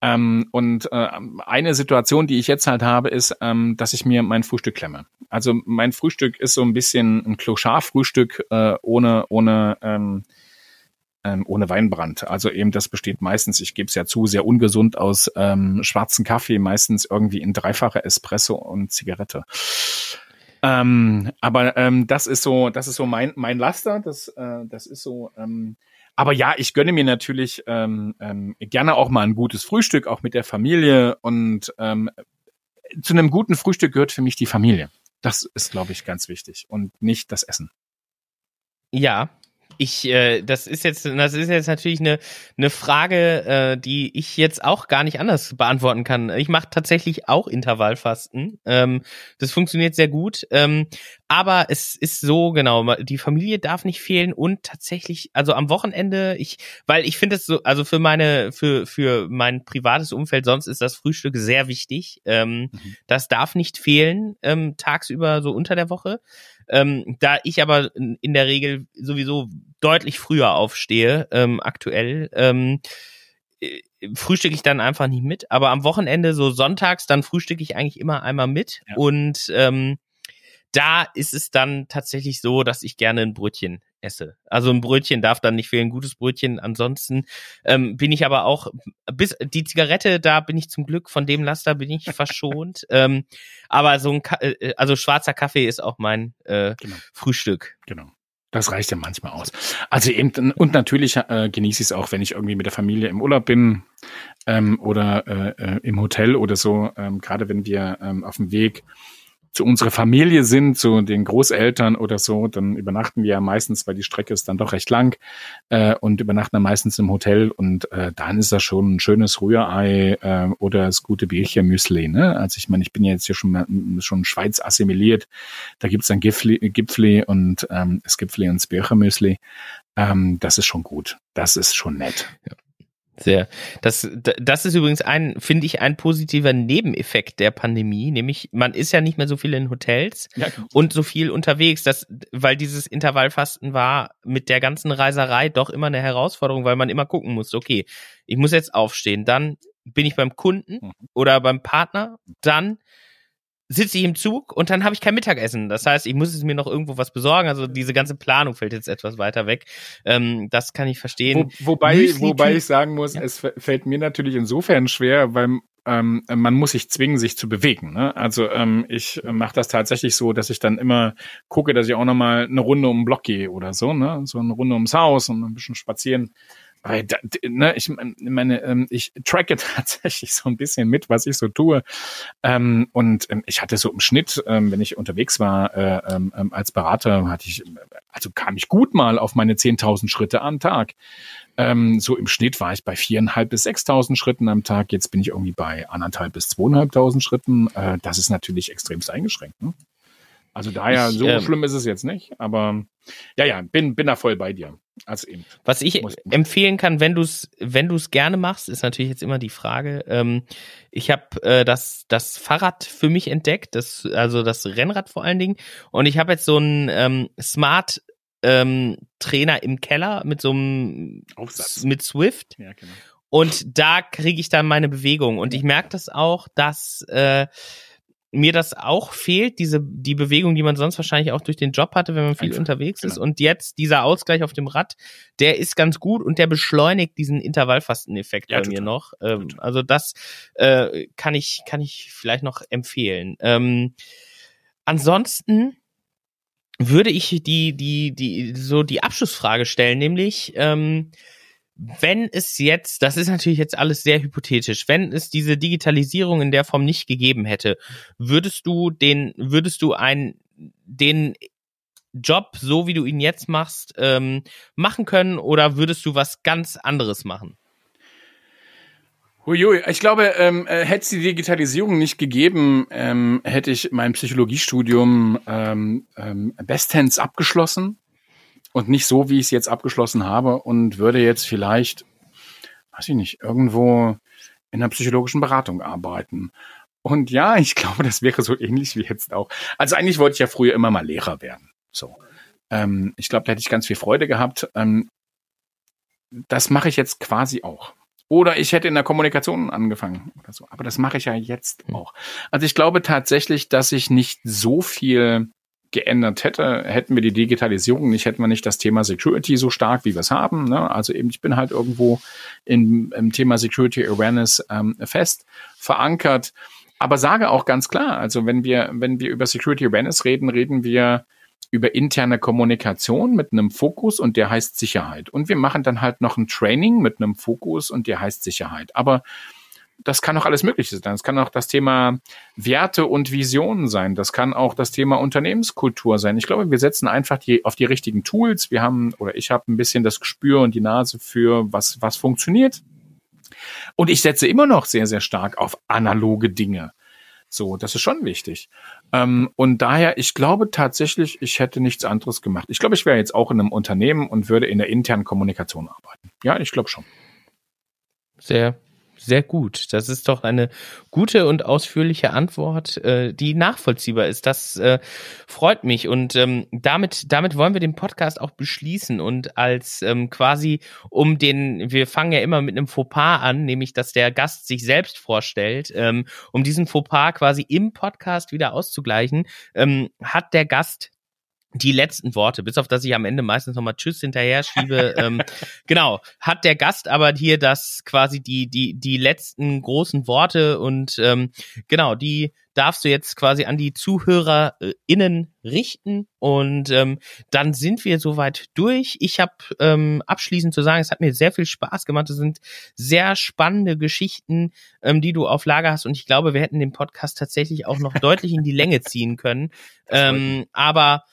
[SPEAKER 2] Ähm, und äh, eine Situation, die ich jetzt halt habe, ist, ähm, dass ich mir mein Frühstück klemme. Also mein Frühstück ist so ein bisschen ein Clochard-Frühstück äh, ohne ohne ähm, ähm, ohne Weinbrand. Also eben das besteht meistens, ich gebe es ja zu, sehr ungesund aus ähm, schwarzen Kaffee, meistens irgendwie in dreifacher Espresso und Zigarette. Ähm, aber ähm, das ist so, das ist so mein mein Laster. Das äh, das ist so ähm, aber ja, ich gönne mir natürlich ähm, ähm, gerne auch mal ein gutes Frühstück, auch mit der Familie. Und ähm, zu einem guten Frühstück gehört für mich die Familie. Das ist, glaube ich, ganz wichtig und nicht das Essen.
[SPEAKER 1] Ja, ich, äh, das ist jetzt, das ist jetzt natürlich eine, eine Frage, äh, die ich jetzt auch gar nicht anders beantworten kann. Ich mache tatsächlich auch Intervallfasten. Ähm, das funktioniert sehr gut. Ähm, aber es ist so, genau, die Familie darf nicht fehlen und tatsächlich, also am Wochenende, ich, weil ich finde es so, also für meine, für, für mein privates Umfeld, sonst ist das Frühstück sehr wichtig. Ähm, mhm. Das darf nicht fehlen, ähm, tagsüber so unter der Woche. Ähm, da ich aber in der Regel sowieso deutlich früher aufstehe, ähm, aktuell, ähm, äh, frühstücke ich dann einfach nicht mit. Aber am Wochenende, so sonntags, dann frühstücke ich eigentlich immer einmal mit. Ja. Und ähm, da ist es dann tatsächlich so, dass ich gerne ein Brötchen esse. Also ein Brötchen darf dann nicht fehlen, ein gutes Brötchen. Ansonsten ähm, bin ich aber auch, bis die Zigarette, da bin ich zum Glück, von dem Laster bin ich verschont. ähm, aber so ein, äh, also schwarzer Kaffee ist auch mein äh, genau. Frühstück.
[SPEAKER 2] Genau. Das reicht ja manchmal aus. Also eben, und natürlich äh, genieße ich es auch, wenn ich irgendwie mit der Familie im Urlaub bin ähm, oder äh, äh im Hotel oder so. Ähm, Gerade wenn wir ähm, auf dem Weg zu unserer Familie sind, zu den Großeltern oder so, dann übernachten wir ja meistens, weil die Strecke ist dann doch recht lang äh, und übernachten dann meistens im Hotel und äh, dann ist das schon ein schönes Rührei äh, oder das gute Bierchen-Müsli. Ne? Also ich meine, ich bin ja jetzt hier schon schon Schweiz assimiliert. Da gibt's dann Gipfli, Gipfli und ähm, das Gipfli und das Birchermüsli. Ähm, das ist schon gut. Das ist schon nett.
[SPEAKER 1] Ja. Sehr. Das, das ist übrigens ein, finde ich, ein positiver Nebeneffekt der Pandemie, nämlich man ist ja nicht mehr so viel in Hotels ja, und so viel unterwegs, das, weil dieses Intervallfasten war mit der ganzen Reiserei doch immer eine Herausforderung, weil man immer gucken muss, okay, ich muss jetzt aufstehen, dann bin ich beim Kunden mhm. oder beim Partner, dann sitze ich im Zug und dann habe ich kein Mittagessen. Das heißt, ich muss es mir noch irgendwo was besorgen. Also diese ganze Planung fällt jetzt etwas weiter weg. Ähm, das kann ich verstehen.
[SPEAKER 2] Wo, wobei, wobei ich sagen muss, ja. es fällt mir natürlich insofern schwer, weil ähm, man muss sich zwingen, sich zu bewegen. Ne? Also ähm, ich mache das tatsächlich so, dass ich dann immer gucke, dass ich auch noch mal eine Runde um den Block gehe oder so, ne? so eine Runde ums Haus und ein bisschen spazieren weil da, ne, ich meine, ähm, ich tracke tatsächlich so ein bisschen mit, was ich so tue. Ähm, und ähm, ich hatte so im Schnitt, wenn ich unterwegs war äh, als Berater, hatte ich, also kam ich gut mal auf meine 10.000 Schritte am Tag. So im Schnitt war ich bei viereinhalb bis 6.000 Schritten am Tag. Jetzt bin ich irgendwie bei anderthalb bis zweieinhalbtausend Schritten. Äh, das ist natürlich extremst eingeschränkt. Ne? Also daher, ich, so ähm, schlimm ist es jetzt nicht, aber ja, ja, bin, bin da voll bei dir. Also eben.
[SPEAKER 1] Was ich empfehlen kann, wenn du es wenn du's gerne machst, ist natürlich jetzt immer die Frage. Ähm, ich habe äh, das, das Fahrrad für mich entdeckt, das, also das Rennrad vor allen Dingen. Und ich habe jetzt so einen ähm, Smart ähm, Trainer im Keller mit so einem Aufsatz. mit Swift. Ja, genau. Und da kriege ich dann meine Bewegung. Und ich merke das auch, dass äh, mir das auch fehlt, diese, die Bewegung, die man sonst wahrscheinlich auch durch den Job hatte, wenn man viel Einfach, unterwegs genau. ist. Und jetzt dieser Ausgleich auf dem Rad, der ist ganz gut und der beschleunigt diesen Intervallfasteneffekt ja, bei total. mir noch. Ähm, also das äh, kann ich, kann ich vielleicht noch empfehlen. Ähm, ansonsten würde ich die, die, die, so die Abschlussfrage stellen, nämlich, ähm, wenn es jetzt, das ist natürlich jetzt alles sehr hypothetisch, wenn es diese Digitalisierung in der Form nicht gegeben hätte, würdest du den, würdest du einen, den Job, so wie du ihn jetzt machst, ähm, machen können oder würdest du was ganz anderes machen?
[SPEAKER 2] Huiui, ich glaube, ähm, äh, hätte es die Digitalisierung nicht gegeben, ähm, hätte ich mein Psychologiestudium ähm, ähm, bestens abgeschlossen und nicht so, wie ich es jetzt abgeschlossen habe und würde jetzt vielleicht, weiß ich nicht, irgendwo in einer psychologischen Beratung arbeiten. Und ja, ich glaube, das wäre so ähnlich wie jetzt auch. Also eigentlich wollte ich ja früher immer mal Lehrer werden. So. Ähm, ich glaube, da hätte ich ganz viel Freude gehabt. Ähm, das mache ich jetzt quasi auch. Oder ich hätte in der Kommunikation angefangen oder so. Aber das mache ich ja jetzt hm. auch. Also ich glaube tatsächlich, dass ich nicht so viel geändert hätte, hätten wir die Digitalisierung nicht, hätten wir nicht das Thema Security so stark, wie wir es haben. Ne? Also eben, ich bin halt irgendwo in, im Thema Security Awareness ähm, fest verankert. Aber sage auch ganz klar, also wenn wir, wenn wir über Security Awareness reden, reden wir über interne Kommunikation mit einem Fokus und der heißt Sicherheit. Und wir machen dann halt noch ein Training mit einem Fokus und der heißt Sicherheit. Aber das kann auch alles Mögliche sein. Das kann auch das Thema Werte und Visionen sein. Das kann auch das Thema Unternehmenskultur sein. Ich glaube, wir setzen einfach die, auf die richtigen Tools. Wir haben, oder ich habe ein bisschen das Gespür und die Nase für, was, was funktioniert. Und ich setze immer noch sehr, sehr stark auf analoge Dinge. So, das ist schon wichtig. Ähm, und daher, ich glaube tatsächlich, ich hätte nichts anderes gemacht. Ich glaube, ich wäre jetzt auch in einem Unternehmen und würde in der internen Kommunikation arbeiten. Ja, ich glaube schon.
[SPEAKER 1] Sehr, sehr gut. Das ist doch eine gute und ausführliche Antwort, äh, die nachvollziehbar ist. Das äh, freut mich. Und ähm, damit, damit wollen wir den Podcast auch beschließen und als ähm, quasi um den, wir fangen ja immer mit einem Fauxpas an, nämlich dass der Gast sich selbst vorstellt, ähm, um diesen Fauxpas quasi im Podcast wieder auszugleichen, ähm, hat der Gast die letzten Worte, bis auf dass ich am Ende meistens nochmal Tschüss hinterher schiebe. ähm, genau, hat der Gast aber hier das quasi die, die, die letzten großen Worte und ähm, genau, die darfst du jetzt quasi an die ZuhörerInnen richten und ähm, dann sind wir soweit durch. Ich habe ähm, abschließend zu sagen, es hat mir sehr viel Spaß gemacht. Es sind sehr spannende Geschichten, ähm, die du auf Lager hast und ich glaube, wir hätten den Podcast tatsächlich auch noch deutlich in die Länge ziehen können. Ähm, aber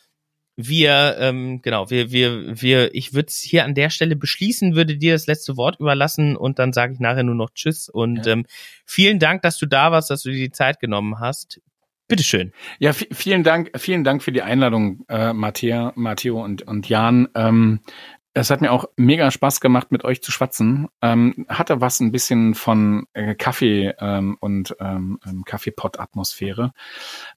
[SPEAKER 1] wir, ähm, genau, wir, wir, wir, ich würde es hier an der Stelle beschließen, würde dir das letzte Wort überlassen und dann sage ich nachher nur noch Tschüss und ja. ähm, vielen Dank, dass du da warst, dass du dir die Zeit genommen hast. Bitteschön.
[SPEAKER 2] Ja, vielen Dank, vielen Dank für die Einladung, äh, Matteo, Matteo und, und Jan. Ähm, es hat mir auch mega Spaß gemacht, mit euch zu schwatzen. Ähm, hatte was ein bisschen von äh, Kaffee ähm, und ähm, ähm Kaffeepot-Atmosphäre.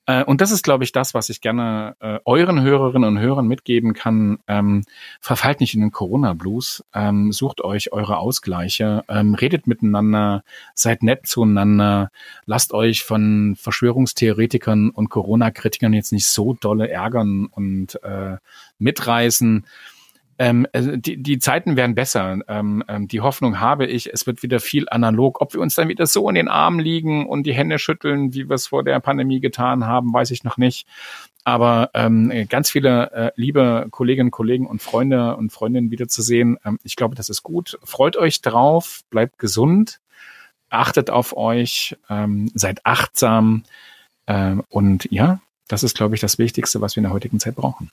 [SPEAKER 2] Äh, und das ist, glaube ich, das, was ich gerne äh, euren Hörerinnen und Hörern mitgeben kann. Ähm, verfallt nicht in den Corona-Blues. Ähm, sucht euch eure Ausgleiche. Ähm, redet miteinander. Seid nett zueinander. Lasst euch von Verschwörungstheoretikern und Corona-Kritikern jetzt nicht so dolle ärgern und äh, mitreißen ähm, also die, die Zeiten werden besser. Ähm, ähm, die Hoffnung habe ich, es wird wieder viel analog. Ob wir uns dann wieder so in den Armen liegen und die Hände schütteln, wie wir es vor der Pandemie getan haben, weiß ich noch nicht. Aber ähm, ganz viele äh, liebe Kolleginnen, Kollegen und Freunde und Freundinnen wiederzusehen, ähm, ich glaube, das ist gut. Freut euch drauf, bleibt gesund, achtet auf euch, ähm, seid achtsam ähm, und ja, das ist, glaube ich, das Wichtigste, was wir in der heutigen Zeit brauchen.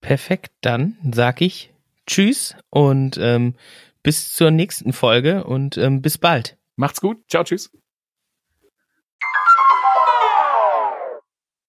[SPEAKER 1] Perfekt, dann sag ich Tschüss und ähm, bis zur nächsten Folge und ähm, bis bald.
[SPEAKER 2] Macht's gut. Ciao, tschüss.